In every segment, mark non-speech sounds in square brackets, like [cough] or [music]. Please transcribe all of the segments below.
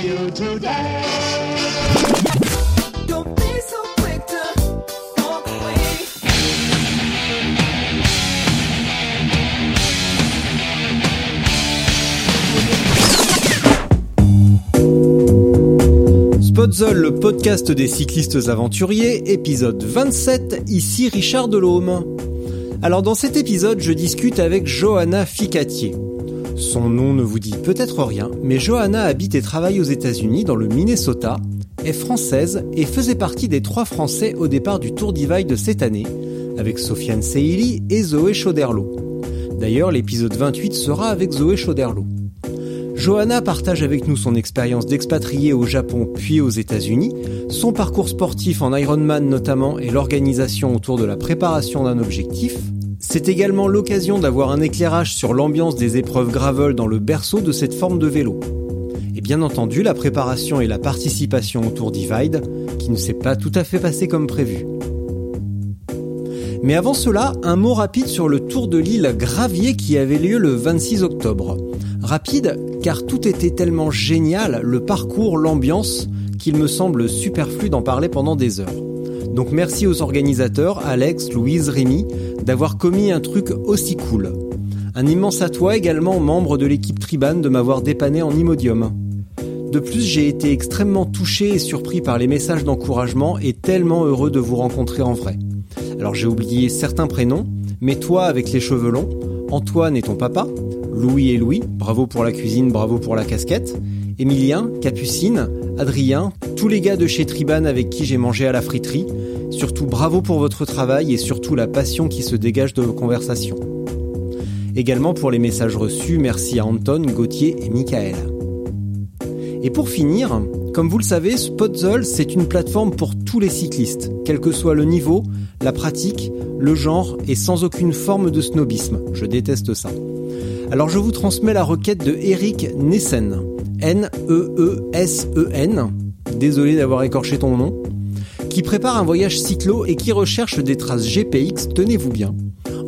How are you today? Don't be so quick to walk away. Spotzol, le podcast des cyclistes aventuriers, épisode 27, ici Richard Delhomme. Alors dans cet épisode, je discute avec Johanna Ficatier. Son nom ne vous dit peut-être rien, mais Johanna habite et travaille aux États-Unis dans le Minnesota, est française et faisait partie des trois Français au départ du Tour Divide de cette année, avec Sofiane Seili et Zoé Chauderlot. D'ailleurs, l'épisode 28 sera avec Zoé Chauderlot. Johanna partage avec nous son expérience d'expatriée au Japon puis aux États-Unis, son parcours sportif en Ironman notamment et l'organisation autour de la préparation d'un objectif. C'est également l'occasion d'avoir un éclairage sur l'ambiance des épreuves gravel dans le berceau de cette forme de vélo. Et bien entendu la préparation et la participation au Tour Divide, qui ne s'est pas tout à fait passé comme prévu. Mais avant cela, un mot rapide sur le Tour de l'île Gravier qui avait lieu le 26 octobre. Rapide car tout était tellement génial, le parcours, l'ambiance, qu'il me semble superflu d'en parler pendant des heures. Donc merci aux organisateurs, Alex, Louise, Rémi, d'avoir commis un truc aussi cool. Un immense à toi également, membre de l'équipe Triban, de m'avoir dépanné en Imodium. De plus, j'ai été extrêmement touché et surpris par les messages d'encouragement et tellement heureux de vous rencontrer en vrai. Alors j'ai oublié certains prénoms, mais toi avec les cheveux longs, Antoine et ton papa, Louis et Louis, bravo pour la cuisine, bravo pour la casquette, Emilien, Capucine, Adrien, tous les gars de chez Triban avec qui j'ai mangé à la friterie, surtout bravo pour votre travail et surtout la passion qui se dégage de vos conversations. Également pour les messages reçus, merci à Anton, Gauthier et Michael. Et pour finir, comme vous le savez, Spotzol, c'est une plateforme pour tous les cyclistes, quel que soit le niveau, la pratique, le genre et sans aucune forme de snobisme. Je déteste ça. Alors je vous transmets la requête de Eric Nessen. N-E-E-S-E-N. Désolé d'avoir écorché ton nom. Qui prépare un voyage cyclo et qui recherche des traces GPX, tenez-vous bien,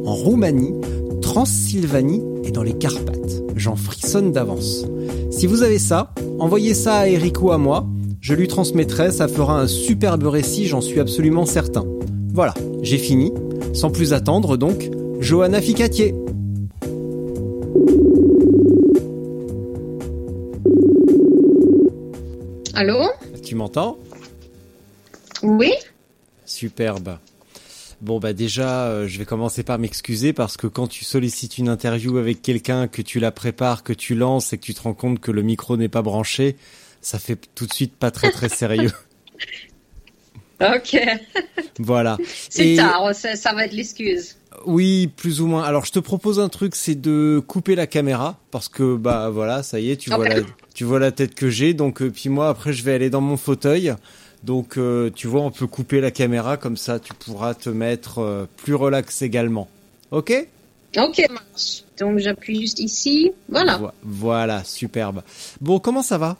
en Roumanie, Transylvanie et dans les Carpates. J'en frissonne d'avance. Si vous avez ça, envoyez ça à Eric ou à moi. Je lui transmettrai, ça fera un superbe récit, j'en suis absolument certain. Voilà, j'ai fini. Sans plus attendre donc, Johanna Ficatier. Allô Tu m'entends Oui Superbe. Bon bah déjà, euh, je vais commencer par m'excuser parce que quand tu sollicites une interview avec quelqu'un, que tu la prépares, que tu lances et que tu te rends compte que le micro n'est pas branché, ça fait tout de suite pas très très sérieux. [laughs] Ok. voilà. [laughs] C'est Et- tard, ça, ça va être l'excuse. Oui, plus ou moins. Alors je te propose un truc, c'est de couper la caméra parce que bah voilà, ça y est, tu vois la, tu vois la tête que j'ai. Donc euh, puis moi après je vais aller dans mon fauteuil. Donc euh, tu vois, on peut couper la caméra comme ça, tu pourras te mettre euh, plus relax également. Ok? Ok, marche. Donc j'appuie juste ici. Voilà. Vo- Voilà, superbe. Bon, comment ça va?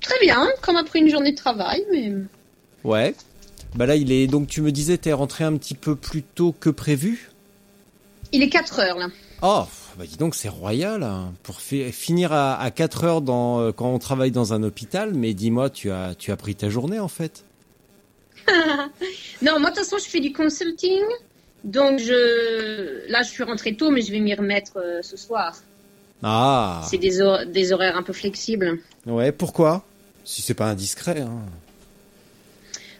Très bien, comme après une journée de travail, mais Ouais. Bah là, il est. Donc tu me disais, t'es rentré un petit peu plus tôt que prévu? il est 4 heures là. Oh, bah dis donc, c'est royal hein, pour fi- finir à, à 4 heures dans, euh, quand on travaille dans un hôpital. Mais dis-moi, tu as, tu as pris ta journée en fait? [laughs] Non, moi de toute façon je fais du consulting. Donc je là je suis rentrée tôt, mais je vais m'y remettre euh, ce soir. Ah. C'est des, hor- des horaires un peu flexibles. Ouais. Pourquoi? Si c'est pas indiscret. Hein.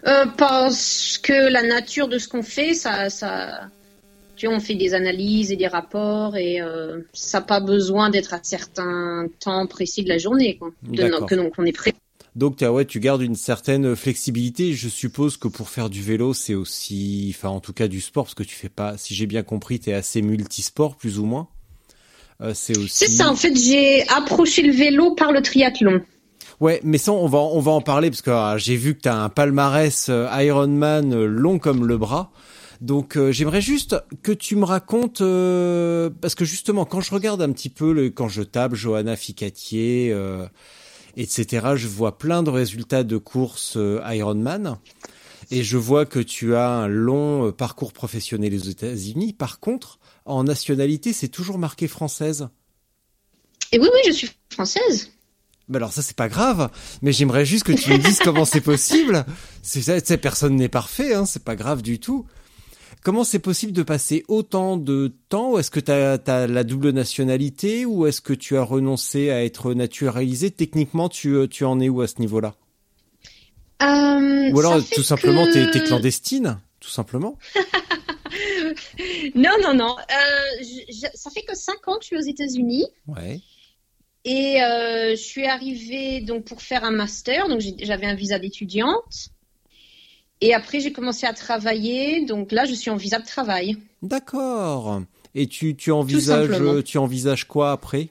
Euh, parce que la nature de ce qu'on fait, ça, ça, tu vois, on fait des analyses et des rapports et euh, ça n'a pas besoin d'être à certains temps précis de la journée, quoi. De, que donc on est prêt. Donc ouais, tu gardes une certaine flexibilité. Je suppose que pour faire du vélo, c'est aussi, enfin en tout cas du sport, parce que tu fais pas, si j'ai bien compris, t'es assez multisport plus ou moins. Euh, c'est aussi. C'est ça, en fait, j'ai approché le vélo par le triathlon. Ouais, mais on va, en parler parce que ah, j'ai vu que t'as un palmarès euh, Ironman euh, long comme le bras. Donc euh, j'aimerais juste que tu me racontes parce que justement quand je regarde un petit peu quand je tape Johanna Ficatier etc je vois plein de résultats de courses Ironman et je vois que tu as un long parcours professionnel aux États-Unis par contre en nationalité c'est toujours marqué française Et oui, oui, je suis française. Bah alors ça c'est pas grave, mais j'aimerais juste que tu me dises comment c'est possible. [laughs] C'est ça, tu sais, personne n'est parfait, hein, c'est pas grave du tout. Comment c'est possible de passer autant de temps? Ou est-ce que tu as, la double nationalité ou est-ce que tu as renoncé à être naturalisé? Techniquement, tu, tu en es où à ce niveau-là? Euh, Ou alors tout simplement que- t'es t'es clandestine, tout simplement? [laughs] Non, non, non. Euh, je- je- ça fait que cinq ans que je suis aux États-Unis Ouais. Et euh, je suis arrivée donc pour faire un master. Donc j'avais un visa d'étudiante et après j'ai commencé à travailler. Donc là, je suis en visa de travail. D'accord. Et tu, tu envisages tu envisages quoi après?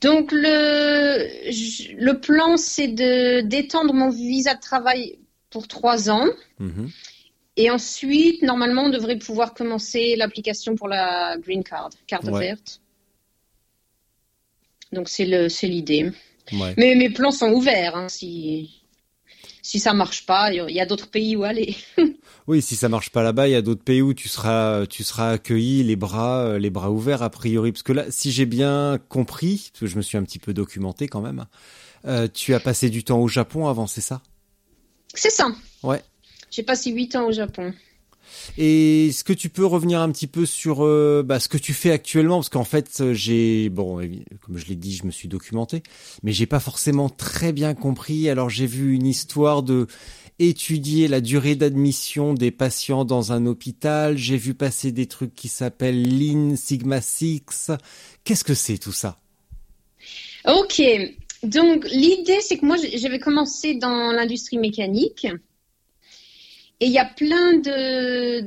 Donc le le plan c'est de d'étendre mon visa de travail pour trois ans. Mhm. Et ensuite, normalement, on devrait pouvoir commencer l'application pour la green card, carte Ouais. verte. Donc c'est le, c'est l'idée. Ouais. Mais mes plans sont ouverts. hein, si si ça marche pas, il y a- d'autres pays où aller. [laughs] Oui, si ça marche pas là-bas, il y a d'autres pays où tu seras, tu seras accueilli les bras, euh, les bras ouverts a priori. Parce que là, si j'ai bien compris, parce que je me suis un petit peu documenté quand même, euh, tu as passé du temps au Japon avant, c'est ça? C'est ça. Ouais. J'ai passé huit ans au Japon. Et est-ce que tu peux revenir un petit peu sur euh, bah, ce que tu fais actuellement? Parce qu'en fait, euh, j'ai bon, évi- comme je l'ai dit, je me suis documenté, mais j'ai pas forcément très bien compris. Alors j'ai vu une histoire de étudier la durée d'admission des patients dans un hôpital. J'ai vu passer des trucs qui s'appellent Lean Sigma Six. Qu'est-ce que c'est tout ça? Ok. Donc l'idée, c'est que moi, j'avais commencé dans l'industrie mécanique. Et il y a plein de,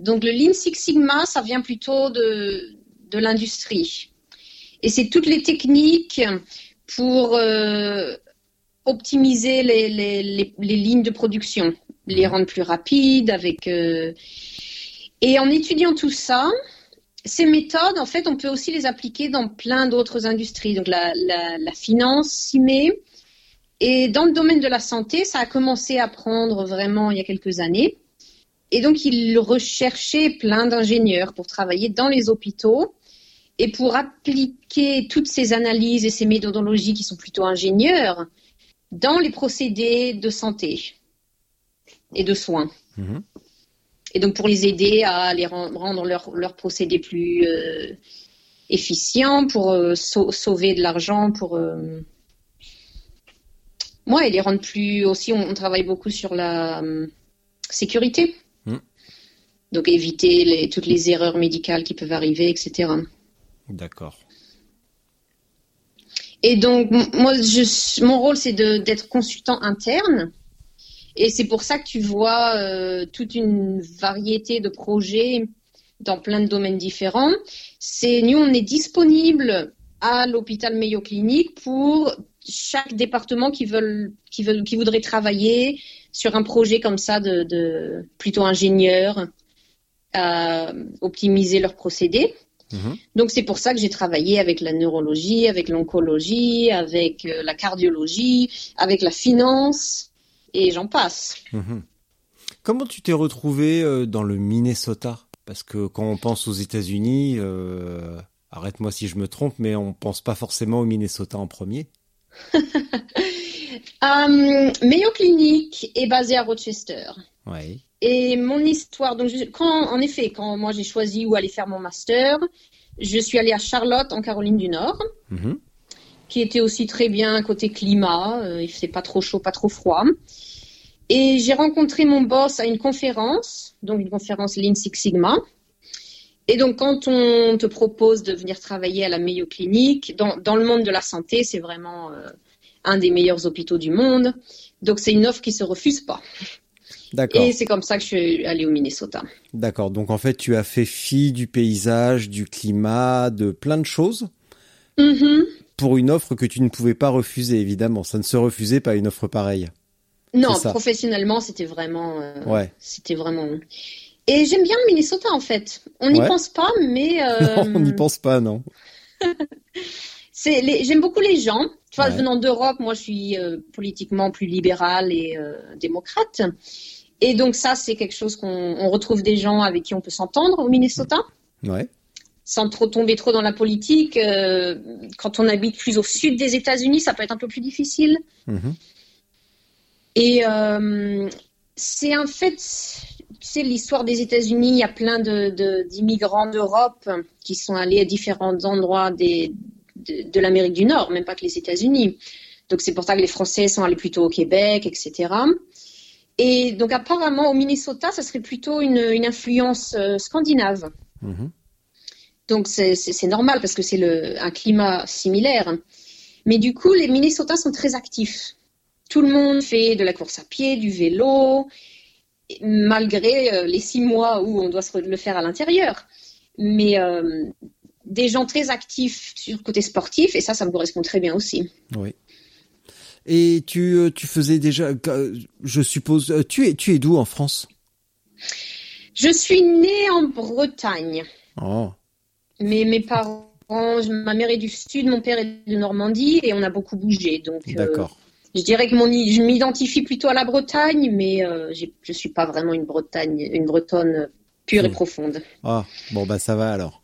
Donc le Lean Six Sigma, ça vient plutôt de, de l'industrie. Et c'est toutes les techniques pour euh, optimiser les, les, les, les lignes de production, les rendre plus rapides avec... euh, Et en étudiant tout ça, ces méthodes, en fait, on peut aussi les appliquer dans plein d'autres industries. Donc la, la, la finance s'y met. Et dans le domaine de la santé, ça a commencé à prendre vraiment il y a quelques années. Et donc, ils recherchaient plein d'ingénieurs pour travailler dans les hôpitaux et pour appliquer toutes ces analyses et ces méthodologies qui sont plutôt ingénieurs dans les procédés de santé et de soins. Mhm. Et donc pour les aider à les ren- rendre leurs leur procédés plus euh, efficients, pour euh, sau- sauver de l'argent, pour euh, ouais, et les rendre plus aussi. On, on travaille beaucoup sur la euh, sécurité, Mm. donc éviter les, toutes les erreurs médicales qui peuvent arriver, etc. D'accord. Et donc, moi, je, mon rôle, c'est d'être consultant interne. Et c'est pour ça que tu vois euh, toute une variété de projets dans plein de domaines différents. C'est nous, on est disponible à l'hôpital Mayo Clinic pour chaque département qui veulent, qui veulent, qui voudrait travailler sur un projet comme ça de, de plutôt ingénieur, à optimiser leurs procédés. Mhm. Donc c'est pour ça que j'ai travaillé avec la neurologie, avec l'oncologie, avec euh, la cardiologie, avec la finance et j'en passe. Mhm. Comment tu t'es retrouvé euh, dans le Minnesota? Parce que quand on pense aux États-Unis, euh, arrête-moi si je me trompe, mais on pense pas forcément au Minnesota en premier. Euh, [laughs] Mayo Clinic est basé à Rochester. Ouais. Et mon histoire, donc je- quand, en effet, quand moi j'ai choisi où aller faire mon master, je suis allée à Charlotte en Caroline du Nord, Mhm. qui était aussi très bien côté climat, euh, il faisait pas trop chaud, pas trop froid. Et j'ai rencontré mon boss à une conférence, donc une conférence Lean Six Sigma. Et donc quand on te propose de venir travailler à la Mayo Clinic, dans, dans le monde de la santé, c'est vraiment euh, un des meilleurs hôpitaux du monde. Donc c'est une offre qui se refuse pas. D'accord. Et c'est comme ça que je suis allée au Minnesota. D'accord. Donc en fait, tu as fait fi du paysage, du climat, de plein de choses Mhm. pour une offre que tu ne pouvais pas refuser, évidemment. Ça ne se refusait pas une offre pareille. Non, professionnellement, c'était vraiment, euh, Ouais. c'était vraiment. Et j'aime bien le Minnesota en fait. On n'y Ouais. pense pas, mais [laughs] euh, Non, on n'y pense pas, non. [laughs] les- j'aime beaucoup les gens. Tu vois, Ouais. venant d'Europe, moi, je suis euh, politiquement plus libérale et euh, démocrate. Et donc ça, c'est quelque chose qu'on on retrouve des gens avec qui on peut s'entendre au Minnesota, Ouais. sans trop tomber trop dans la politique. Euh, quand on habite plus au sud des États-Unis, ça peut être un peu plus difficile. Mhm. Et euh, c'est en fait, tu sais, l'histoire des États-Unis, il y a plein de- de- d'immigrants d'Europe qui sont allés à différents endroits des, de, de l'Amérique du Nord, même pas que les États-Unis. Donc c'est pour ça que les Français sont allés plutôt au Québec, etc. Et donc apparemment au Minnesota, ça serait plutôt une, une influence euh, scandinave. Mhm. Donc c'est- normal parce que c'est un climat similaire. Mais du coup, les Minnesotans sont très actifs. Tout le monde fait de la course à pied, du vélo, malgré euh, les six mois où on doit se le faire à l'intérieur. Mais euh, des gens très actifs sur le côté sportif, et ça, ça me correspond très bien aussi. Oui. Et tu, euh, tu faisais déjà, je suppose, tu es, tu es d'où en France? Je suis née en Bretagne, Oh. mais mes parents, ma mère est du sud, mon père est de Normandie, et on a beaucoup bougé. Donc, euh, D'accord. Je dirais que mon, je m'identifie plutôt à la Bretagne, mais euh, je suis pas vraiment une Bretagne, une Bretonne pure et Hmm. profonde. Ah, bon bah ça va alors.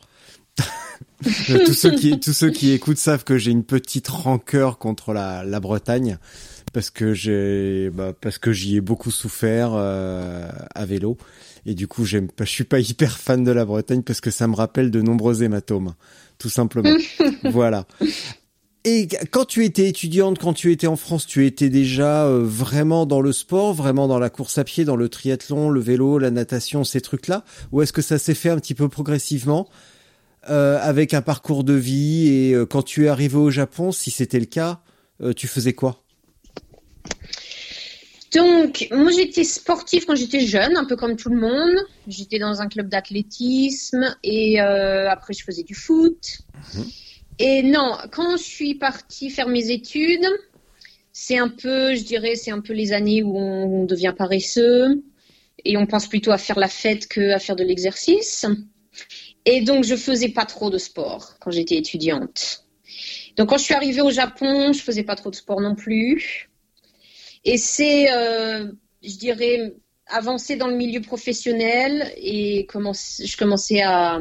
[laughs] tous ceux qui tous ceux qui écoutent savent que j'ai une petite rancœur contre la, la Bretagne parce que j'ai bah, parce que j'y ai beaucoup souffert euh, à vélo et du coup j'aime pas je suis pas hyper fan de la Bretagne parce que ça me rappelle de nombreux hématomes tout simplement. [laughs] voilà. Et quand tu étais étudiante, quand tu étais en France, tu étais déjà euh, vraiment dans le sport, vraiment dans la course à pied, dans le triathlon, le vélo, la natation, ces trucs-là? Ou est-ce que ça s'est fait un petit peu progressivement euh, avec un parcours de vie Et euh, quand tu es arrivé au Japon, si c'était le cas, euh, tu faisais quoi? Donc, moi j'étais sportive quand j'étais jeune, un peu comme tout le monde. J'étais dans un club d'athlétisme et après je faisais du foot. Et non, quand je suis partie faire mes études, c'est un peu, je dirais, c'est un peu les années où on, devient paresseux et on pense plutôt à faire la fête qu'à faire de l'exercice. Et donc, je faisais pas trop de sport quand j'étais étudiante. Donc, quand je suis arrivée au Japon, je faisais pas trop de sport non plus. Et c'est, euh, je dirais, avancer dans le milieu professionnel et je commençais à.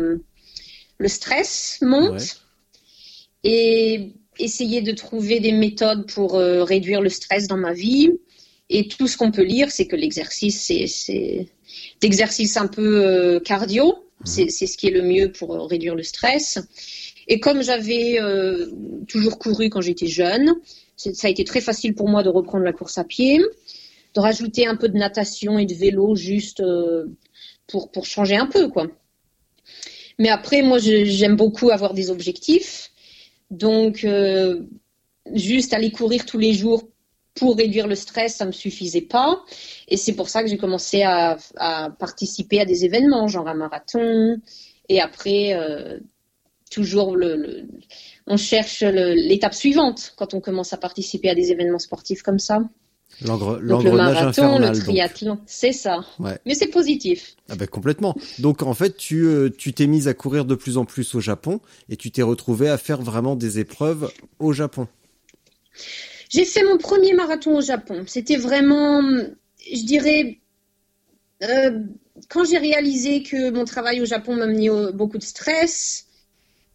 Le stress monte. Et essayer de trouver des méthodes pour euh, réduire le stress dans ma vie. Et tout ce qu'on peut lire, c'est que l'exercice, c'est, d'exercice un peu euh, cardio. C'est, c'est ce qui est le mieux pour euh, réduire le stress. Et comme j'avais euh, toujours couru quand j'étais jeune, ça a été très facile pour moi de reprendre la course à pied, de rajouter un peu de natation et de vélo juste pour, pour changer un peu, quoi. Mais après, moi, j'aime beaucoup avoir des objectifs. Donc, euh, juste aller courir tous les jours pour réduire le stress, ça me suffisait pas. Et c'est pour ça que j'ai commencé à, participer à des événements, genre un marathon. Et après, euh, toujours on cherche l'étape suivante quand on commence à participer à des événements sportifs comme ça. Donc le marathon, infernal. le triathlon, c'est ça. Ouais. Mais c'est positif. Ah bah complètement. Donc en fait, tu euh, tu t'es mise à courir de plus en plus au Japon et tu t'es retrouvée à faire vraiment des épreuves au Japon. J'ai fait mon premier marathon au Japon. C'était vraiment, je dirais, euh, quand j'ai réalisé que mon travail au Japon m'amenait au- beaucoup de stress,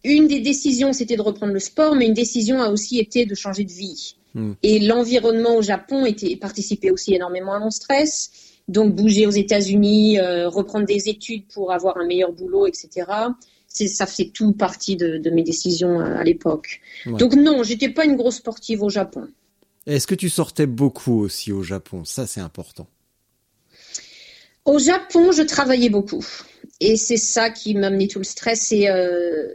une des décisions, c'était de reprendre le sport, mais une décision a aussi été de changer de vie. Hmm. Et l'environnement au Japon était, participait aussi énormément à mon stress. Donc bouger aux États-Unis, euh, reprendre des études pour avoir un meilleur boulot, etc. Ça fait tout partie de, de mes décisions euh, à l'époque. Ouais. Donc non, j'étais pas une grosse sportive au Japon. Est-ce que tu sortais beaucoup aussi au Japon? Ça c'est important. Au Japon, je travaillais beaucoup. Et c'est ça qui m'amenait tout le stress. Et euh,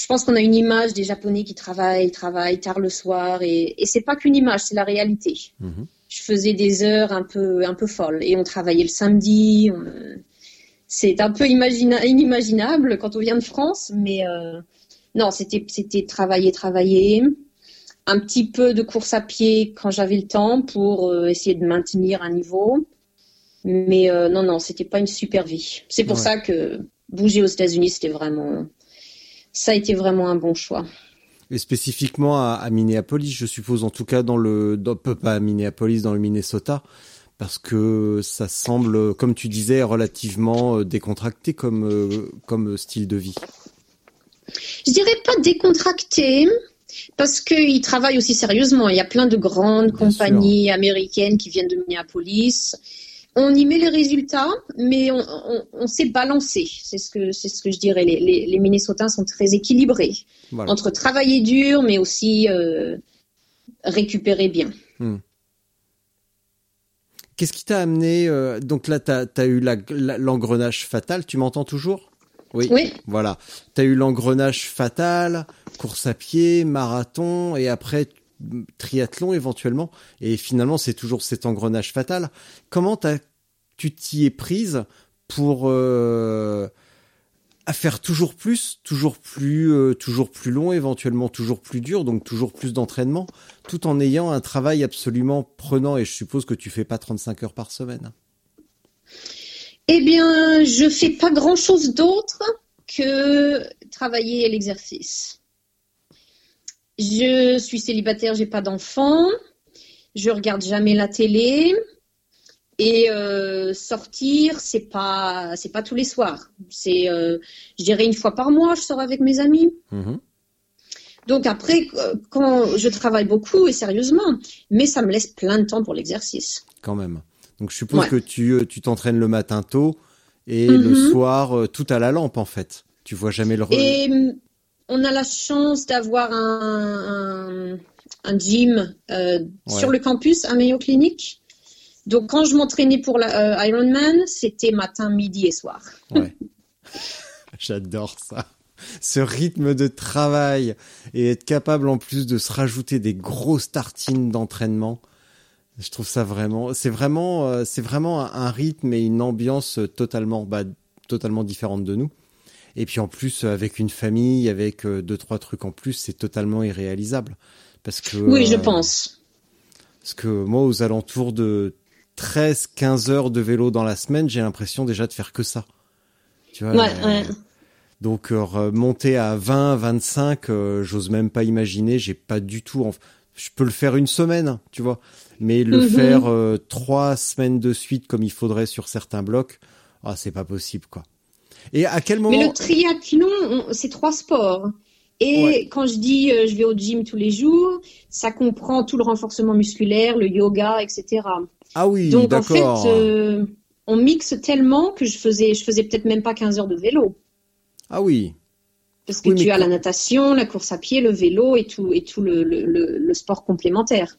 je- pense qu'on a une image des Japonais qui travaillent, travaillent tard le soir, et, et c'est pas qu'une image, c'est la réalité. Mhm. Je faisais des heures un peu, un peu folles, et on travaillait le samedi. on- c'est un peu imagina- inimaginable quand on vient de France, mais euh, non, c'était, c'était travailler, travailler. Un petit peu de course à pied quand j'avais le temps pour euh, essayer de maintenir un niveau. Mais euh, non, non, c'était pas une super vie. C'est pour Ouais. ça que bouger aux États-Unis, c'était vraiment, ça a été vraiment un bon choix. Et spécifiquement à, à Minneapolis, je suppose, en tout cas dans le, dans, pas à Minneapolis, dans le Minnesota, parce que ça semble, comme tu disais, relativement euh, décontracté comme, euh, comme style de vie. Je dirais pas décontracté, parce qu'ils travaillent aussi sérieusement. Il y a plein de grandes Bien compagnies américaines qui viennent de Minneapolis. On y met les résultats, mais on, on, on sait balancer. C'est ce que c'est ce que je dirais. Les, les, sont très équilibrés Voilà. entre travailler dur, mais aussi euh, récupérer bien. Qu'est-ce qui t'a amené euh, Donc là, t'as as eu la- la- l'engrenage fatal. Tu m'entends toujours? Oui. Oui. Voilà. T'as eu l'engrenage fatal, course à pied, marathon, et après triathlon éventuellement. Et finalement, c'est toujours cet engrenage fatal. Comment t'as, tu t'y es prise pour euh, à faire toujours plus, toujours plus, euh, toujours plus long, éventuellement toujours plus dur, donc toujours plus d'entraînement, tout en ayant un travail absolument prenant. Et je suppose que tu fais pas 35 heures par semaine? Eh bien, je fais pas grand-chose d'autre que travailler l'exercice. Je suis célibataire, j'ai pas d'enfants, je regarde jamais la télé et euh, sortir, c'est pas c'est pas tous les soirs. C'est euh, je dirais une fois par mois, je sors avec mes amis. Mhm. Donc après, euh, quand je travaille beaucoup et sérieusement, mais ça me laisse plein de temps pour l'exercice. quand même. Donc je suppose Ouais. que tu tu t'entraînes le matin tôt et le soir euh, tout à la lampe en fait. Tu vois jamais le Et hum, on a la chance d'avoir un, un, un gym euh, Ouais. sur le campus à Mayo Clinic. Donc quand je m'entraînais pour la euh, Ironman, c'était matin, midi et soir. Ouais. [laughs] J'adore ça. Ce rythme de travail et être capable en plus de se rajouter des grosses tartines d'entraînement. Je trouve ça vraiment, c'est vraiment, euh, c'est vraiment un, un rythme et une ambiance totalement, bah, totalement différente de nous. Et puis en plus, euh, avec une famille, avec euh, deux trois trucs en plus, c'est totalement irréalisable. Parce que Oui, je euh, pense. Parce que moi, aux alentours de 13, 15 heures de vélo dans la semaine, j'ai l'impression déjà de faire que ça. Tu vois, Ouais, euh, ouais. Donc, euh, monter à 20, 25, euh, j'ose même pas imaginer, j'ai pas du tout, en- je peux le faire une semaine, tu vois. Mais le Mhm. faire trois semaines de suite comme il faudrait sur certains blocs, ah, c'est pas possible, quoi. Et à quel moment Mais le triathlon, on- c'est trois sports. Et Ouais. quand je dis euh, je vais au gym tous les jours, ça comprend tout le renforcement musculaire, le yoga, etc. Ah oui, Donc en fait, euh, on mixe tellement que je faisais, je faisais peut-être même pas 15 heures de vélo. Ah oui. Parce que Oui, tu as la natation, la course à pied, le vélo et tout, et tout le, le, le, le sport complémentaire.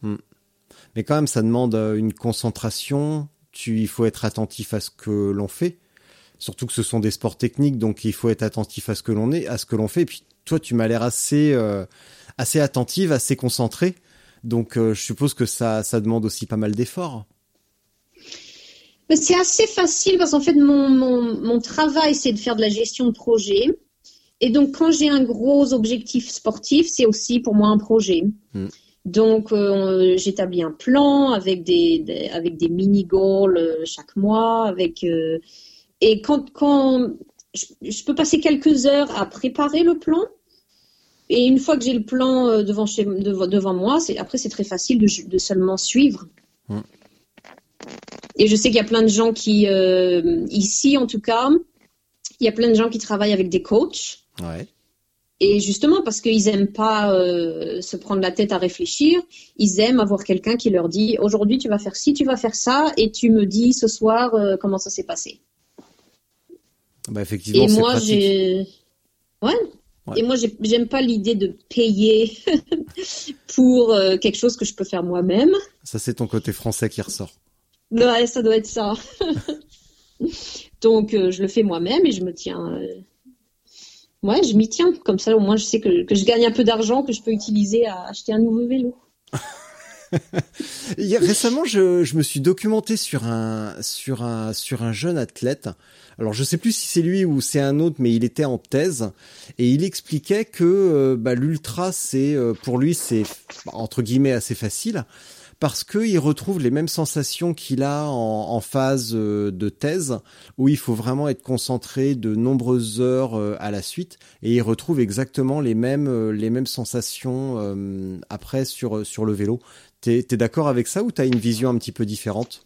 Mais quand même, ça demande euh, une concentration. Tu, il faut être attentif à ce que l'on fait. Surtout que ce sont des sports techniques, donc il faut être attentif à ce que l'on est, à ce que l'on fait. Et puis toi, tu m'as l'air assez, euh, assez attentive, assez concentrée. Donc euh, je suppose que ça, ça demande aussi pas mal d'efforts. Mais c'est assez facile parce qu'en fait, mon, mon, mon travail, c'est de faire de la gestion de projet. Et donc, quand j'ai un gros objectif sportif, c'est aussi pour moi un projet. Mm. Donc, euh, j'établis un plan avec des, des- avec des mini-goals chaque mois. Avec, euh, et quand, quand je, je peux passer quelques heures à préparer le plan. Et une fois que j'ai le plan euh, devant, chez, devant, devant moi, après, c'est très facile de, de seulement suivre. Mm. Et je sais qu'il y a plein de gens qui, euh, ici en tout cas, il y a plein de gens qui travaillent avec des coachs. Ouais. Et justement, parce qu'ils aiment pas euh, se prendre la tête à réfléchir, ils aiment avoir quelqu'un qui leur dit aujourd'hui tu vas faire ci, tu vas faire ça, et tu me dis ce soir euh, comment ça s'est passé. Bah effectivement, Et moi, j'ai. Ouais. Ouais. Et moi, j'ai- j'aime pas l'idée de payer [laughs] pour euh, quelque chose que je peux faire moi-même. Ça, c'est ton côté français qui ressort. Ouais, ça doit être ça. [laughs] Donc, euh, je le fais moi-même et je me tiens, euh, Ouais, je m'y tiens. Comme ça, au moins, je sais que, que je gagne un peu d'argent que je peux utiliser à acheter un nouveau vélo. [laughs] Récemment, je, je, me suis documenté sur un sur un sur un jeune athlète. Alors, je sais plus si c'est lui ou c'est un autre, mais il était en thèse et il expliquait que euh, bah, l'ultra, c'est euh, pour lui, c'est entre guillemets assez facile parce qu'il retrouve les mêmes sensations qu'il a en, phase euh, de thèse, où il faut vraiment être concentré de nombreuses heures à la suite, et il retrouve exactement les mêmes les mêmes sensations après sur sur le vélo. T'es es, d'accord avec ça ou t'as une vision un petit peu différente?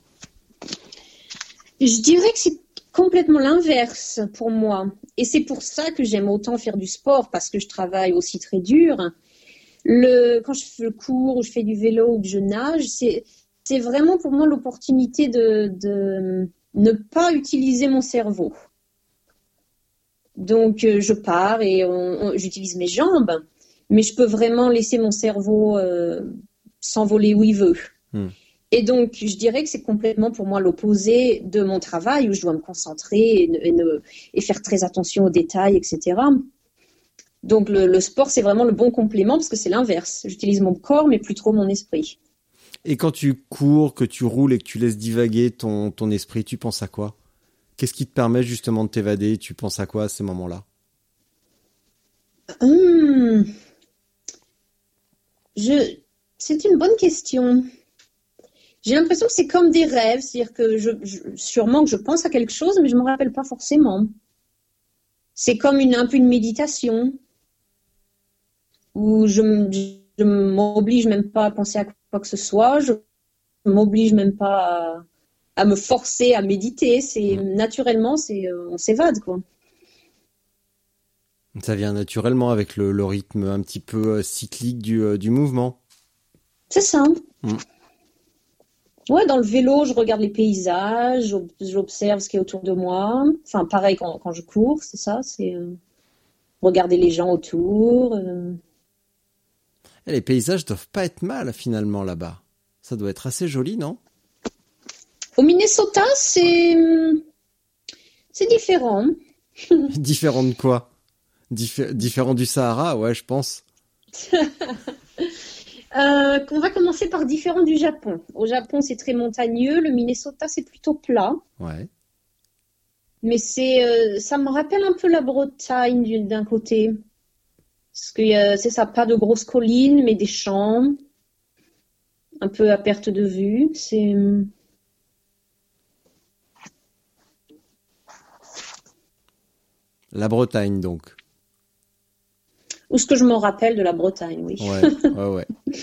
Je dirais que c'est complètement l'inverse pour moi. Et c'est pour ça que j'aime autant faire du sport, parce que je travaille aussi très dur. Quand je fais le cours ou je fais du vélo ou que je nage, c'est vraiment pour moi l'opportunité de, de ne pas utiliser mon cerveau. Donc euh, je pars et j'utilise mes jambes, mais je peux vraiment laisser mon cerveau euh, s'envoler où il veut. Hmm. Et donc, je dirais que c'est complètement pour moi l'opposé de mon travail où je dois me concentrer et, faire très attention aux détails, etc. Donc, le, sport, c'est vraiment le bon complément parce que c'est l'inverse. J'utilise mon corps, mais plus trop mon esprit. Et quand tu cours, que tu roules et que tu laisses divaguer ton, ton esprit, tu penses à quoi? Qu'est-ce qui te permet justement de t'évader? Tu penses à quoi à ces moments-là? Hum. Je, c'est une bonne question. J'ai l'impression que c'est comme des rêves, c'est-à-dire que je, sûrement que je pense à quelque chose, mais je ne me rappelle pas forcément. C'est comme une, un peu une méditation où je ne m'oblige même pas à penser à quoi que ce soit, je ne m'oblige même pas à, me forcer à méditer. C'est naturellement, c'est euh, on s'évade quoi. Ça vient naturellement avec le, rythme un petit peu euh, cyclique du, euh, du mouvement. C'est ça. Mm. Ouais, dans le vélo, je regarde les paysages, j'observe ce qui est autour de moi. Enfin, pareil quand, je cours, c'est ça, c'est euh, regarder les gens autour. Euh. Eh, les paysages doivent pas être mal finalement là-bas. Ça doit être assez joli, non? Au Minnesota, c'est c'est différent. [laughs] différent de quoi? Différent du Sahara, ouais, je pense. [laughs] Euh, on va commencer par différent du Japon. Au Japon, c'est très montagneux. Le Minnesota, c'est plutôt plat. Ouais. Mais c'est, euh, ça me rappelle un peu la Bretagne d'un côté. Parce que c'est ça, pas de grosses collines, mais des champs. Un peu à perte de vue. C'est. La Bretagne, donc ou ce que je m'en rappelle de la Bretagne, oui. Ouais, ouais, ouais. [laughs]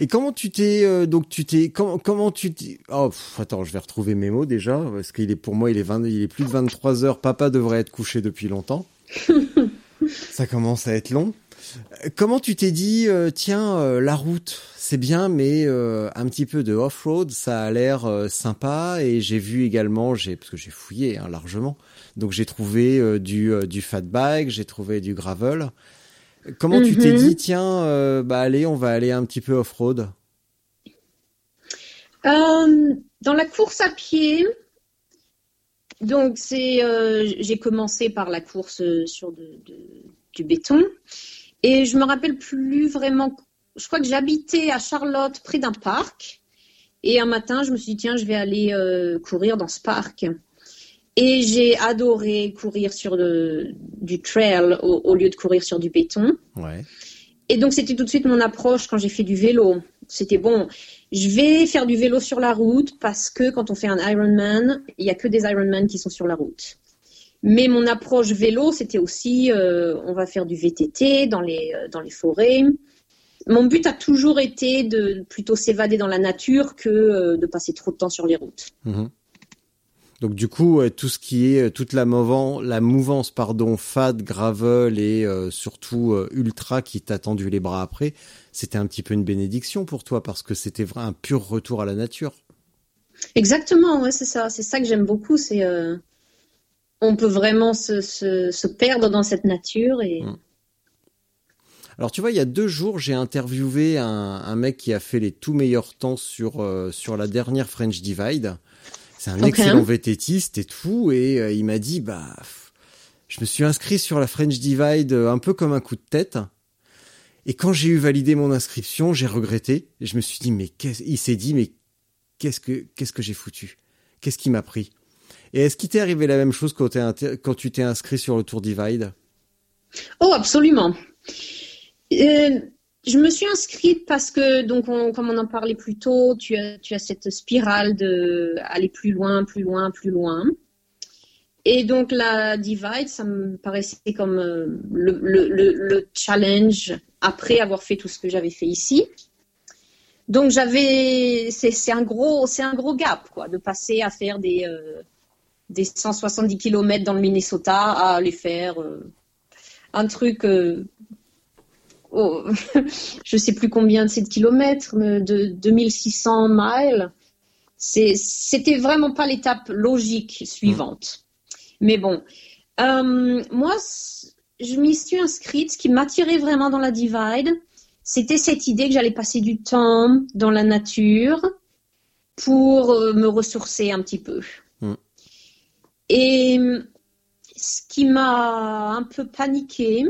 Et comment tu t'es euh, donc tu t'es comment comment tu t'es oh attends je vais retrouver mes mots déjà parce qu'il est pour moi il est 20 il est plus de 23 heures papa devrait être couché depuis longtemps [laughs] ça commence à être long comment tu t'es dit euh, tiens euh, la route c'est bien mais un petit peu de off-road ça a l'air sympa et j'ai vu également j'ai parce que j'ai fouillé hein, largement donc j'ai trouvé du du fat bike j'ai trouvé du gravel Comment tu t'es mhm. dit, tiens, euh, bah allez, on va aller un petit peu off-road? Euh, Dans la course à pied, donc c'est, euh, j'ai commencé par la course sur du béton et je me rappelle plus vraiment. Je crois que j'habitais à Charlotte, près d'un parc, et un matin, je me suis dit tiens, je vais aller courir dans ce parc. Et j'ai adoré courir sur le, du trail au, lieu de courir sur du béton. Ouais. Et donc, c'était tout de suite mon approche quand j'ai fait du vélo. C'était bon, je vais faire du vélo sur la route parce que quand on fait un Ironman, il n'y a que des Ironman qui sont sur la route. Mais mon approche vélo, c'était aussi, euh, on va faire du VTT dans les, euh, dans les forêts. Mon but a toujours été de plutôt s'évader dans la nature que euh, de passer trop de temps sur les routes. Mm-hmm. Donc du coup, tout ce qui est toute la mouvance, la mouvance pardon, fad, gravel et euh, surtout euh, ultra qui t'a tendu les bras après, c'était un petit peu une bénédiction pour toi parce que c'était un pur retour à la nature. Exactement, ouais, c'est ça, c'est ça que j'aime beaucoup, c'est euh, on peut vraiment se, se, perdre dans cette nature et. Mmh. Alors tu vois, il y a deux jours, j'ai interviewé un, un, mec qui a fait les tout meilleurs temps sur sur la dernière French Divide. C'est un excellent vététiste et tout, et euh, il m'a dit bah Je me suis inscrit sur la French Divide euh, un peu comme un coup de tête. Et quand j'ai eu validé mon inscription, j'ai regretté. Et je me suis dit, mais qu'est-ce, il s'est dit, mais qu'est-ce que, qu'est-ce que j'ai foutu? Qu'est-ce qui m'a pris? Et est-ce qu'il t'est arrivé la même chose quand tu t'es inscrit sur le Tour Divide? Oh, absolument. Euh, je me suis inscrite parce que, donc, on- comme on en parlait plus tôt, tu as, tu as cette spirale de aller plus loin, plus loin, plus loin. Et donc, la Divide, ça me paraissait comme euh, le, le- le- le challenge après avoir fait tout ce que j'avais fait ici. Donc, j'avais, c'est un gros, c'est un gros gap, quoi, de passer à faire des, euh, des 170 km dans le Minnesota à aller faire euh, un truc, euh, oh, [laughs] je sais plus combien de kilomètres, mais de 2600 miles. C'était vraiment pas l'étape logique suivante. Mais bon, Euh, moi, je m'y suis inscrite. Ce qui m'attirait vraiment dans la Divide, c'était cette idée que j'allais passer du temps dans la nature pour euh, me ressourcer un petit peu. Mm. Et ce qui m'a un peu paniqué,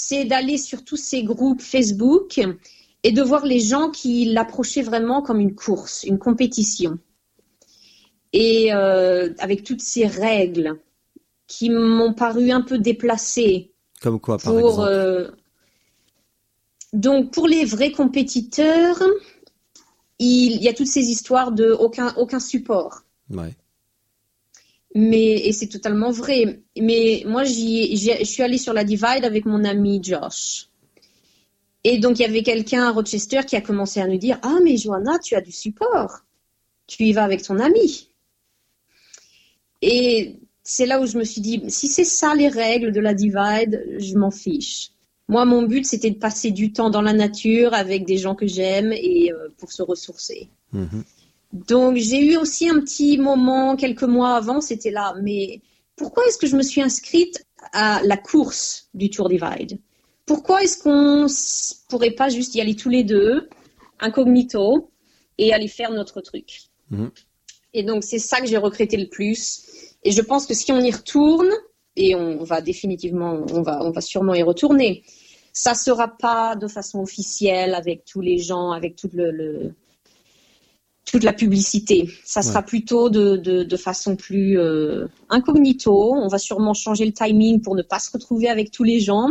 c'est d'aller sur tous ces groupes Facebook et de voir les gens qui l'approchaient vraiment comme une course, une compétition. Et euh, avec toutes ces règles qui m'ont paru un peu déplacées Comme quoi, par pour, exemple? euh, donc pour les vrais compétiteurs, il, il y a toutes ces histoires de aucun, aucun support. Ouais. Mais, et c'est totalement vrai. Mais moi, je suis allée sur la Divide avec mon ami Josh. Et donc, il y avait quelqu'un à Rochester qui a commencé à nous dire Ah, mais Johanna, tu as du support. Tu y vas avec ton ami. Et c'est là où je me suis dit Si c'est ça les règles de la Divide, je m'en fiche. Moi, mon but, c'était de passer du temps dans la nature avec des gens que j'aime et euh, pour se ressourcer. Mhm. Donc j'ai eu aussi un petit moment quelques mois avant, c'était là. Mais pourquoi est-ce que je me suis inscrite à la course du Tour Divide? Pourquoi est-ce qu'on s- pourrait pas juste y aller tous les deux, incognito, et aller faire notre truc? Mhm. Et donc c'est ça que j'ai regretté le plus. Et je pense que si on y retourne, et on va définitivement, on va, on va sûrement y retourner, ça sera pas de façon officielle avec tous les gens, avec tout le, le- toute la publicité. Ça sera Ouais. plutôt de, de, de façon plus euh, incognito. On va sûrement changer le timing pour ne pas se retrouver avec tous les gens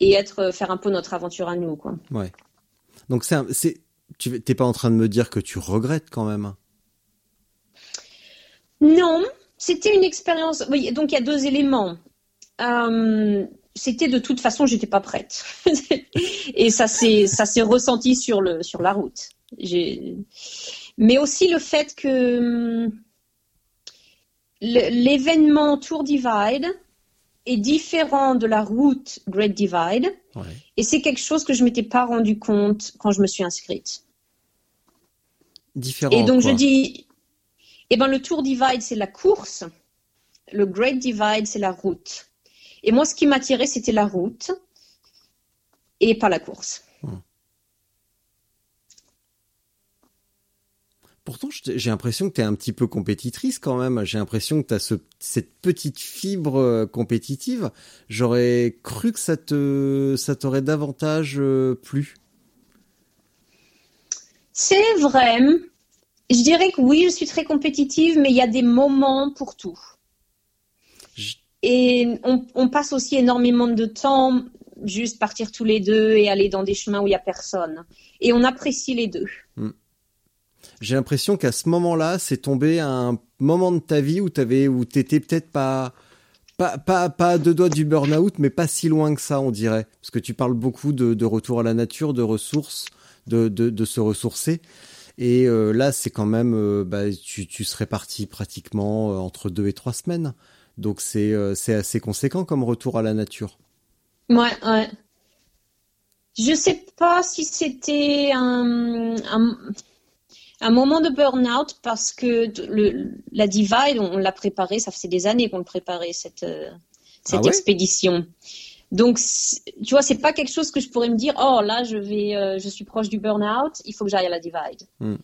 et être euh, faire un peu notre aventure à nous, quoi. Ouais. Donc c'est, tu t'es pas en train de me dire que tu regrettes quand même. Non, c'était une expérience. Oui, donc il y a deux éléments. Euh, c'était de toute façon, j'étais pas prête, [laughs] et ça s'est ça s'est ressenti sur le sur la route. Mais aussi le fait que hum, l'événement Tour Divide est différent de la route Great Divide, Ouais. et c'est quelque chose que je m'étais pas rendu compte quand je me suis inscrite. Différent. Et donc quoi. je dis, eh ben le Tour Divide c'est la course, le Great Divide c'est la route. Et moi ce qui m'attirait c'était la route et pas la course. Pourtant, j'ai l'impression que tu es un petit peu compétitrice quand même. J'ai l'impression que tu as ce, cette petite fibre euh, compétitive. J'aurais cru que ça te ça t'aurait davantage euh, plu. C'est vrai. Je dirais que oui, je suis très compétitive, mais il y a des moments pour tout. Je- Et on, on passe aussi énormément de temps juste partir tous les deux et aller dans des chemins où il y a personne. Et on apprécie les deux. J'ai l'impression qu'à ce moment-là, c'est tombé un moment de ta vie où t'avais où t'étais peut-être pas pas pas à deux doigts du burn-out, mais pas si loin que ça, on dirait, parce que tu parles beaucoup de, retour à la nature, de ressources, de de, se ressourcer. Et euh, là, c'est quand même, euh, bah, tu, tu serais parti pratiquement euh, entre deux et trois semaines. Donc c'est assez conséquent comme retour à la nature. Ouais, ouais. Je sais pas si c'était un, un moment de burn-out parce que le, la Divide, on, on l'a préparé, ça faisait des années qu'on le préparait, cette, euh, cette Ah ouais? expédition. Donc, tu vois, c'est pas quelque chose que je pourrais me dire, oh là, je vais, euh, je suis proche du burn-out, il faut que j'aille à la Divide. Hmm.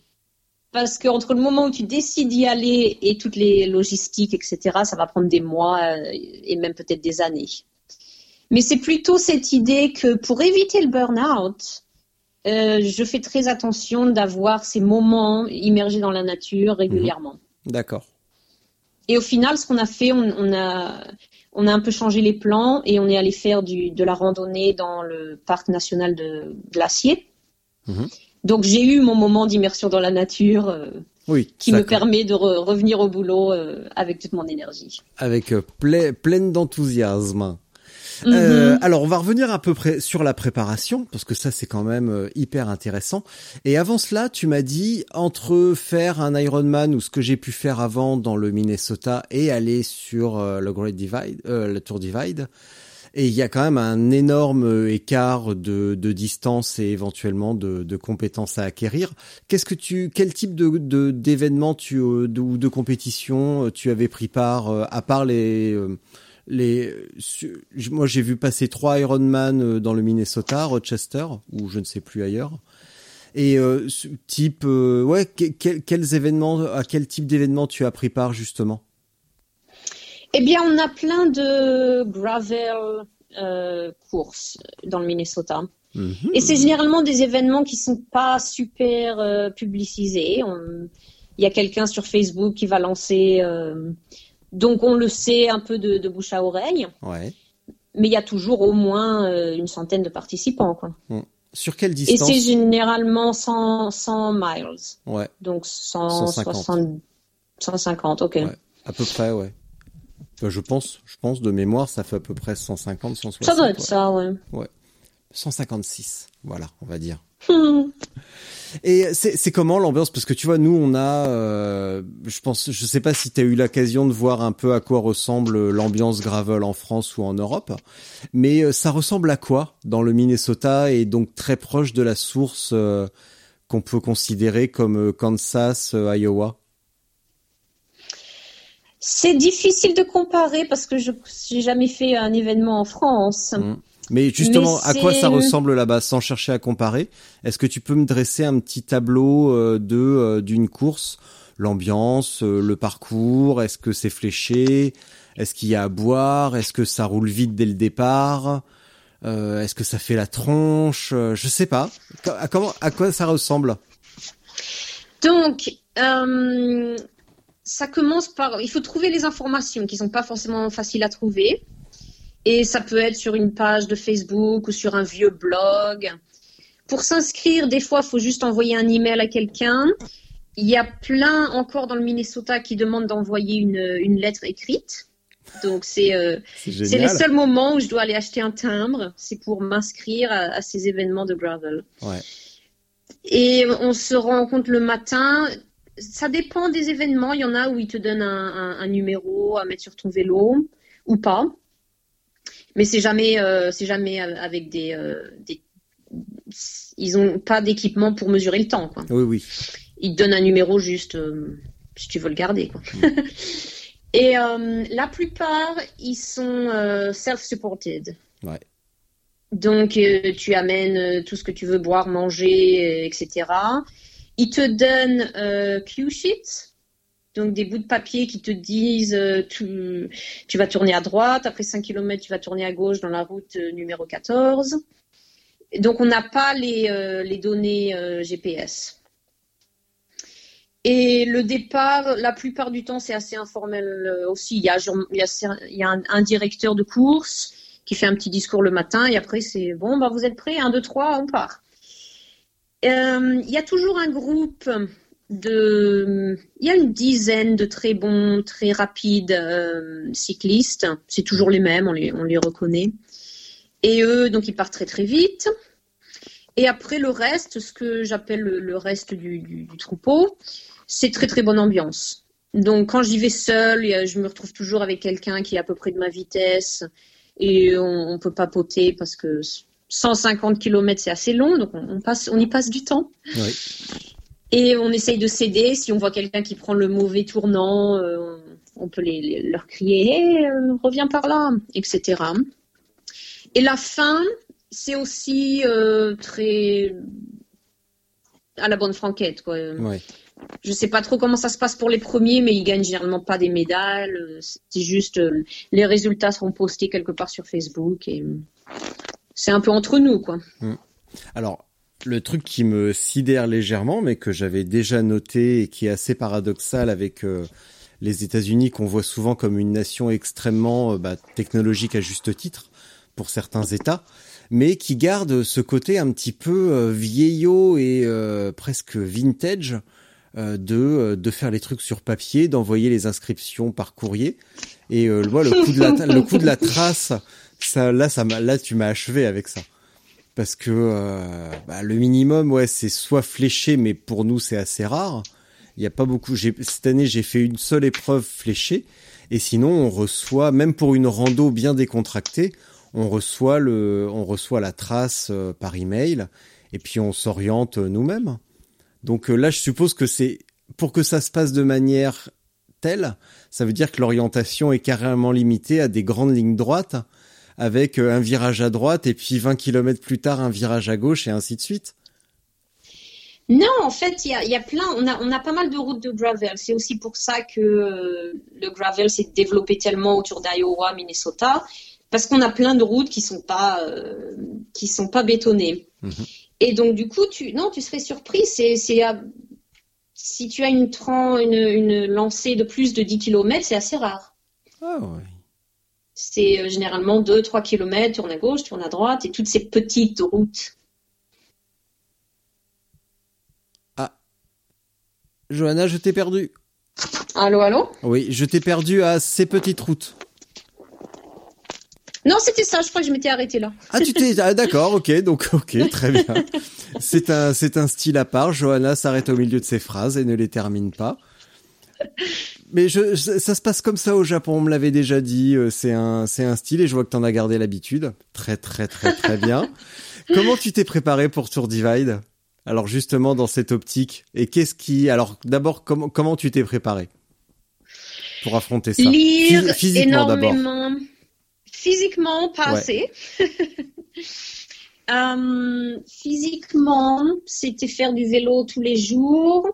parce qu'entre le moment où tu décides d'y aller et toutes les logistiques, etc., ça va prendre des mois euh, et même peut-être des années. Mais c'est plutôt cette idée que pour éviter le burn-out, euh, je fais très attention d'avoir ces moments immergés dans la nature régulièrement. D'accord. Et au final, ce qu'on a fait, on, on a, on a un peu changé les plans et on est allé faire du, de la randonnée dans le parc national de Glacier. Mhm. Donc j'ai eu mon moment d'immersion dans la nature euh, Oui. qui me permet de re- revenir au boulot euh, avec toute mon énergie. Avec ple- pleine Euh, alors on va revenir à peu près sur la préparation parce que ça c'est quand même euh, hyper intéressant. Et avant cela, tu m'as dit entre faire un Ironman ou ce que j'ai pu faire avant dans le Minnesota et aller sur euh, le Great Divide, euh, le Tour Divide. Et il y a quand même un énorme euh, écart de, de distance et éventuellement de, de compétences à acquérir. Qu'est-ce que tu, quel type de de- d'événements tu de, ou de compétition tu avais pris part à part les euh, les moi j'ai vu passer trois Ironman euh, dans le Minnesota, Rochester ou je ne sais plus ailleurs. Et euh, ce type euh, ouais que- quel- quels événements à quel type d'événements tu as pris part justement? Eh bien, on a plein de gravel euh, courses dans le Minnesota. Mhm. Et c'est généralement des événements qui sont pas super publicisés. On- Il y a quelqu'un sur Facebook qui va lancer. Donc on le sait un peu de, de bouche à oreille, Ouais. mais il y a toujours au moins euh, une centaine de participants. Quoi. Sur quelle Et distance c'est généralement 100, 100 miles, Ouais, donc 160, 150. 150, ok. Ouais. à peu près, ouais. Je pense, je pense de mémoire, ça fait à peu près 150, 160. Ça doit être ouais. ça, ouais. 156, voilà, on va dire. [laughs] Et c'est comment l'ambiance? Parce que tu vois, nous, on a, euh, je pense, je sais pas si tu as eu l'occasion de voir un peu à quoi ressemble l'ambiance gravel en France ou en Europe, mais euh, ça ressemble à quoi dans le Minnesota et donc très proche de la source euh, qu'on peut considérer comme Kansas, Iowa? C'est difficile de comparer parce que je n'ai jamais fait un événement en France. Mm. Mais justement, Mais à quoi ça ressemble là-bas, sans chercher à comparer? Est-ce que tu peux me dresser un petit tableau euh, de euh, d'une course, l'ambiance, euh, le parcours Est-ce que c'est fléché? Est-ce qu'il y a à boire? Est-ce que ça roule vite dès le départ? Euh, Est-ce que ça fait la tronche? Je sais pas. À, comment, à quoi ça ressemble? Donc, euh, ça commence par. Il faut trouver les informations qui sont pas forcément faciles à trouver. Et ça peut être sur une page de Facebook ou sur un vieux blog. Pour s'inscrire, des fois, il faut juste envoyer un email à quelqu'un. Il y a plein encore dans le Minnesota qui demandent d'envoyer une, une lettre écrite. Donc, c'est euh, C'est les seuls moments où je dois aller acheter un timbre. C'est pour m'inscrire à, à ces événements de gravel. Ouais. Et on se rencontre le matin. Ça dépend des événements. Il y en a où ils te donnent un, un- un numéro à mettre sur ton vélo ou pas. Mais c'est jamais, euh, c'est jamais avec des, euh, des- Ils ont pas d'équipement pour mesurer le temps. Quoi. Oui, oui. Ils te donnent un numéro juste euh, si tu veux le garder. Quoi. [laughs] Et euh, la plupart, ils sont euh, self-supported. Ouais. Donc, euh, tu amènes euh, tout ce que tu veux boire, manger, euh, etc. Ils te donnent euh, cue sheets, donc des bouts de papier qui te disent euh, tu, tu vas tourner à droite, après 5 km, tu vas tourner à gauche dans la route euh, numéro 14. Et Donc, on n'a pas les, euh, les données GPS. Et le départ, la plupart du temps, c'est assez informel aussi. Il y a, il y a, un, un directeur de course qui fait un petit discours le matin et après c'est bon, bah vous êtes prêts, un, deux, trois, on part. Il y a toujours un groupe il y a une dizaine de très bons, très rapides euh, cyclistes. C'est toujours les mêmes, on les, on les reconnaît. Et eux, donc ils partent très très vite. Et après le reste, ce que j'appelle le, reste du, troupeau, c'est très très bonne ambiance. Donc quand j'y vais seule, je me retrouve toujours avec quelqu'un qui est à peu près de ma vitesse et on, on peut papoter parce que 150 km c'est assez long, donc on, on y passe du temps. Oui. Et on essaye de s'aider. Si on voit quelqu'un qui prend le mauvais tournant, euh, on, peut les, les- leur crier hey, euh, reviens par là, etc. Et la fin, c'est aussi euh, très à la bonne franquette. Quoi. Ouais. Je sais pas trop comment ça se passe pour les premiers, mais ils gagnent généralement pas des médailles. C'est juste euh, les résultats seront postés quelque part sur Facebook et c'est un peu entre nous, quoi. Alors, le truc qui me sidère légèrement, mais que j'avais déjà noté et qui est assez paradoxal avec euh, les États-Unis qu'on voit souvent comme une nation extrêmement euh, bah, technologique à juste titre pour certains États, mais qui garde ce côté un petit peu euh, vieillot et euh, presque vintage euh, de de faire les trucs sur papier, d'envoyer les inscriptions par courrier. Et moi, le coup de la le coup de la trace, ça là ça là tu m'as achevé avec ça parce que euh, bah, le minimum, ouais, c'est soit fléché, mais pour nous c'est assez rare. Il y a pas beaucoup. Cette année, j'ai fait une seule épreuve fléchée, et sinon on reçoit, même pour une rando bien décontractée, on reçoit on reçoit la trace euh, par email, et puis on s'oriente nous-mêmes. Donc euh, là, je suppose que c'est pour que ça se passe de manière telle, ça veut dire que l'orientation est carrément limitée à des grandes lignes droites avec euh, un virage à droite et puis 20 km plus tard un virage à gauche et ainsi de suite. Non, en fait, il y a, il y a plein. On a, on a pas mal de routes de gravel. C'est aussi pour ça que euh, le gravel s'est développé tellement autour d'Iowa, Minnesota, parce qu'on a plein de routes qui sont pas, euh, qui sont pas bétonnées. Et donc, du coup, tu, non, tu serais surpris. C'est, si tu as une, tran- une, une lancée de plus de 10 km, c'est assez rare. Ah ouais. C'est euh, généralement 2-3 km, tourne à gauche, tourne à droite, et toutes ces petites routes. Johanna, je t'ai perdu. Allô, allô? Oui, je t'ai perdu à ces petites routes. Non, c'était ça, je crois que je m'étais arrêtée là. Ah, tu t'es, ah, d'accord, ok, donc, ok, [laughs] très bien. C'est un, c'est un style à part. Johanna s'arrête au milieu de ses phrases et ne les termine pas. Mais je, ça ça se passe comme ça au Japon, on me l'avait déjà dit, euh, c'est un, c'est un style et je vois que t'en as gardé l'habitude. Très, très, très, très bien. [laughs] Comment tu t'es préparé pour Tour Divide? Alors, justement, dans cette optique. Et qu'est-ce qui, alors, d'abord, comment, comment tu t'es préparé? Pour affronter ça? Lire Phys- physiquement d'abord. énormément. Physiquement, pas Ouais. assez. [laughs] Euh, physiquement, c'était faire du vélo tous les jours.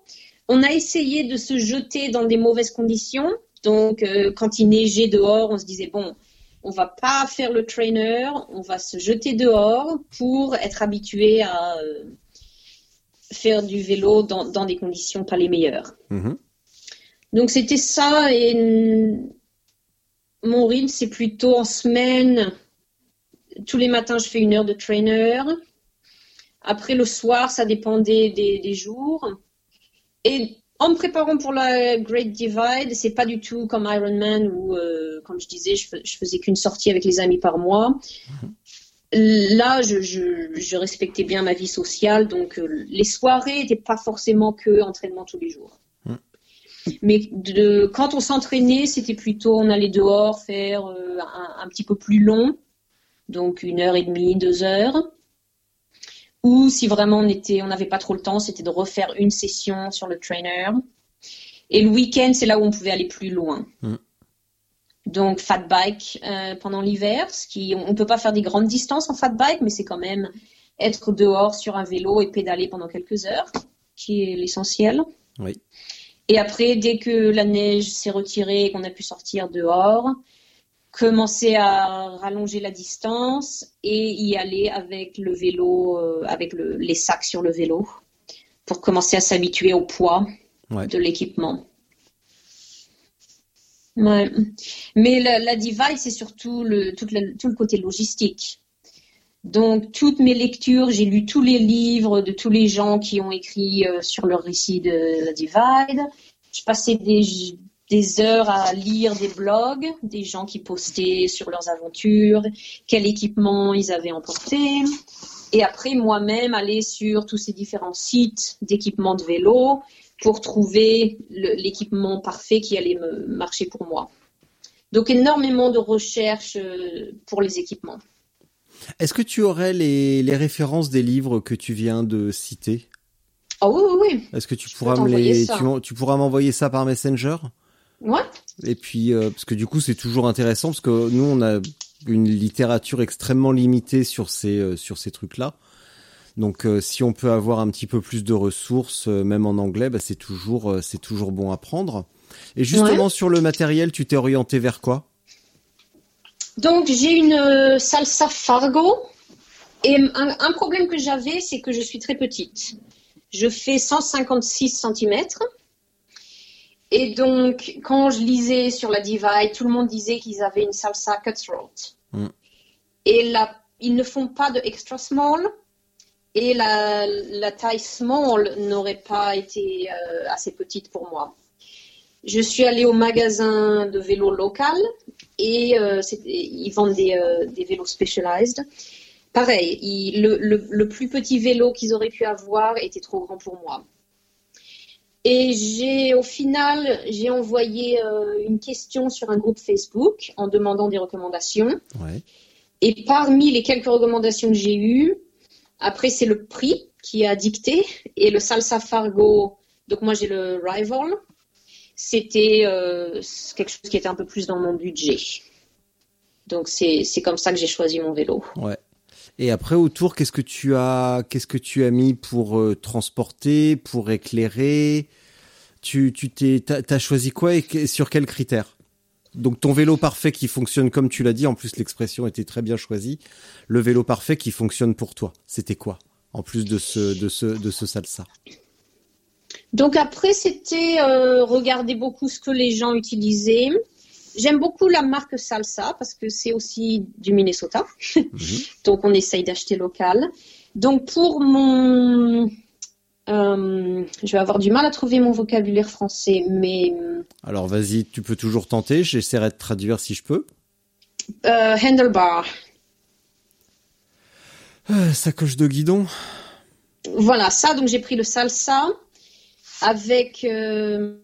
On a essayé de se jeter dans des mauvaises conditions. Donc, euh, quand il neigeait dehors, on se disait, bon, on va pas faire le trainer, on va se jeter dehors pour être habitué à euh, faire du vélo dans, dans des conditions pas les meilleures. Mhm. Donc c'était ça et mon rythme c'est plutôt en semaine. Tous les matins je fais une heure de trainer. Après le soir ça dépendait des, des jours. Et en me préparant pour la Great Divide, c'est pas du tout comme Ironman où, euh, comme je disais, je, fais- je faisais qu'une sortie avec les amis par mois. Là, je, je, je respectais bien ma vie sociale, donc euh, les soirées n'étaient pas forcément que entraînement tous les jours. Mais de, quand on s'entraînait, c'était plutôt on allait dehors faire euh, un, un petit peu plus long, donc une heure et demie, deux heures. Ou si vraiment on était, on n'avait pas trop le temps, c'était de refaire une session sur le trainer. Et le week-end, c'est là où on pouvait aller plus loin. Mm. Donc fat bike euh, pendant l'hiver, ce qui, on, on peut pas faire des grandes distances en fat bike, mais c'est quand même être dehors sur un vélo et pédaler pendant quelques heures, qui est l'essentiel. Oui. Et après, dès que la neige s'est retirée et qu'on a pu sortir dehors, commencer à rallonger la distance et y aller avec le vélo, euh, avec le- les sacs sur le vélo, pour commencer à s'habituer au poids Ouais. de l'équipement. Ouais. Mais la, la Divide, c'est surtout le, tout, le, tout le côté logistique. Donc, toutes mes lectures, j'ai lu tous les livres de tous les gens qui ont écrit euh, sur leur récit de la Divide. Je passais des, des heures à lire des blogs, des gens qui postaient sur leurs aventures, quel équipement ils avaient emporté. Et après, moi-même, aller sur tous ces différents sites d'équipement de vélo pour trouver l'équipement parfait qui allait me marcher pour moi. Donc, énormément de recherches euh, pour les équipements. Est-ce que tu aurais les, les références des livres que tu viens de citer? Ah oui, oui, oui. Est-ce que tu Je pourras me les, tu pourras m'envoyer ça par Messenger? Ouais. Et puis euh, parce que du coup c'est toujours intéressant parce que nous on a une littérature extrêmement limitée sur ces euh, sur ces trucs là. Donc euh, si on peut avoir un petit peu plus de ressources, même en anglais, bah, c'est toujours c'est toujours bon à prendre. Et justement Ouais. sur le matériel, tu t'es orienté vers quoi? Donc j'ai une salsa Fargo et un, un problème que j'avais, c'est que je suis très petite. Je fais 156 cm. Et donc, quand je lisais sur la Divide, tout le monde disait qu'ils avaient une salsa cutthroat. Mm. Et la, ils ne font pas de extra small. Et la, la taille small n'aurait pas été euh, assez petite pour moi. Je suis allée au magasin de vélo local et euh, ils vendent des, euh, des vélos specialized. Pareil, il- le, le- le plus petit vélo qu'ils auraient pu avoir était trop grand pour moi. Et j'ai, au final, j'ai envoyé euh, une question sur un groupe Facebook en demandant des recommandations. Ouais. Et parmi les quelques recommandations que j'ai eues, après c'est le prix qui a dicté et le Salsa Fargo. Donc moi j'ai le Rival. C'était euh, quelque chose qui était un peu plus dans mon budget. Donc c'est comme ça que j'ai choisi mon vélo. Ouais. Et après autour, qu'est-ce que tu as qu'est-ce que tu as mis pour euh, transporter, pour éclairer? Tu tu t'es t'as, choisi quoi et sur quels critères? Donc ton vélo parfait qui fonctionne comme tu l'as dit, en plus l'expression était très bien choisie. Le vélo parfait qui fonctionne pour toi, c'était quoi? En plus de ce de ce de ce salsa. Donc après c'était euh, regarder beaucoup ce que les gens utilisaient. J'aime beaucoup la marque Salsa parce que c'est aussi du Minnesota. [laughs] Donc on essaye d'acheter local. Donc pour mon... euh, je vais avoir du mal à trouver mon vocabulaire français, mais Alors vas-y, tu peux toujours tenter. J'essaierai de traduire si je peux. euh, handlebar. Euh, sacoche de guidon. Voilà, ça, donc j'ai pris le salsa avec... hum,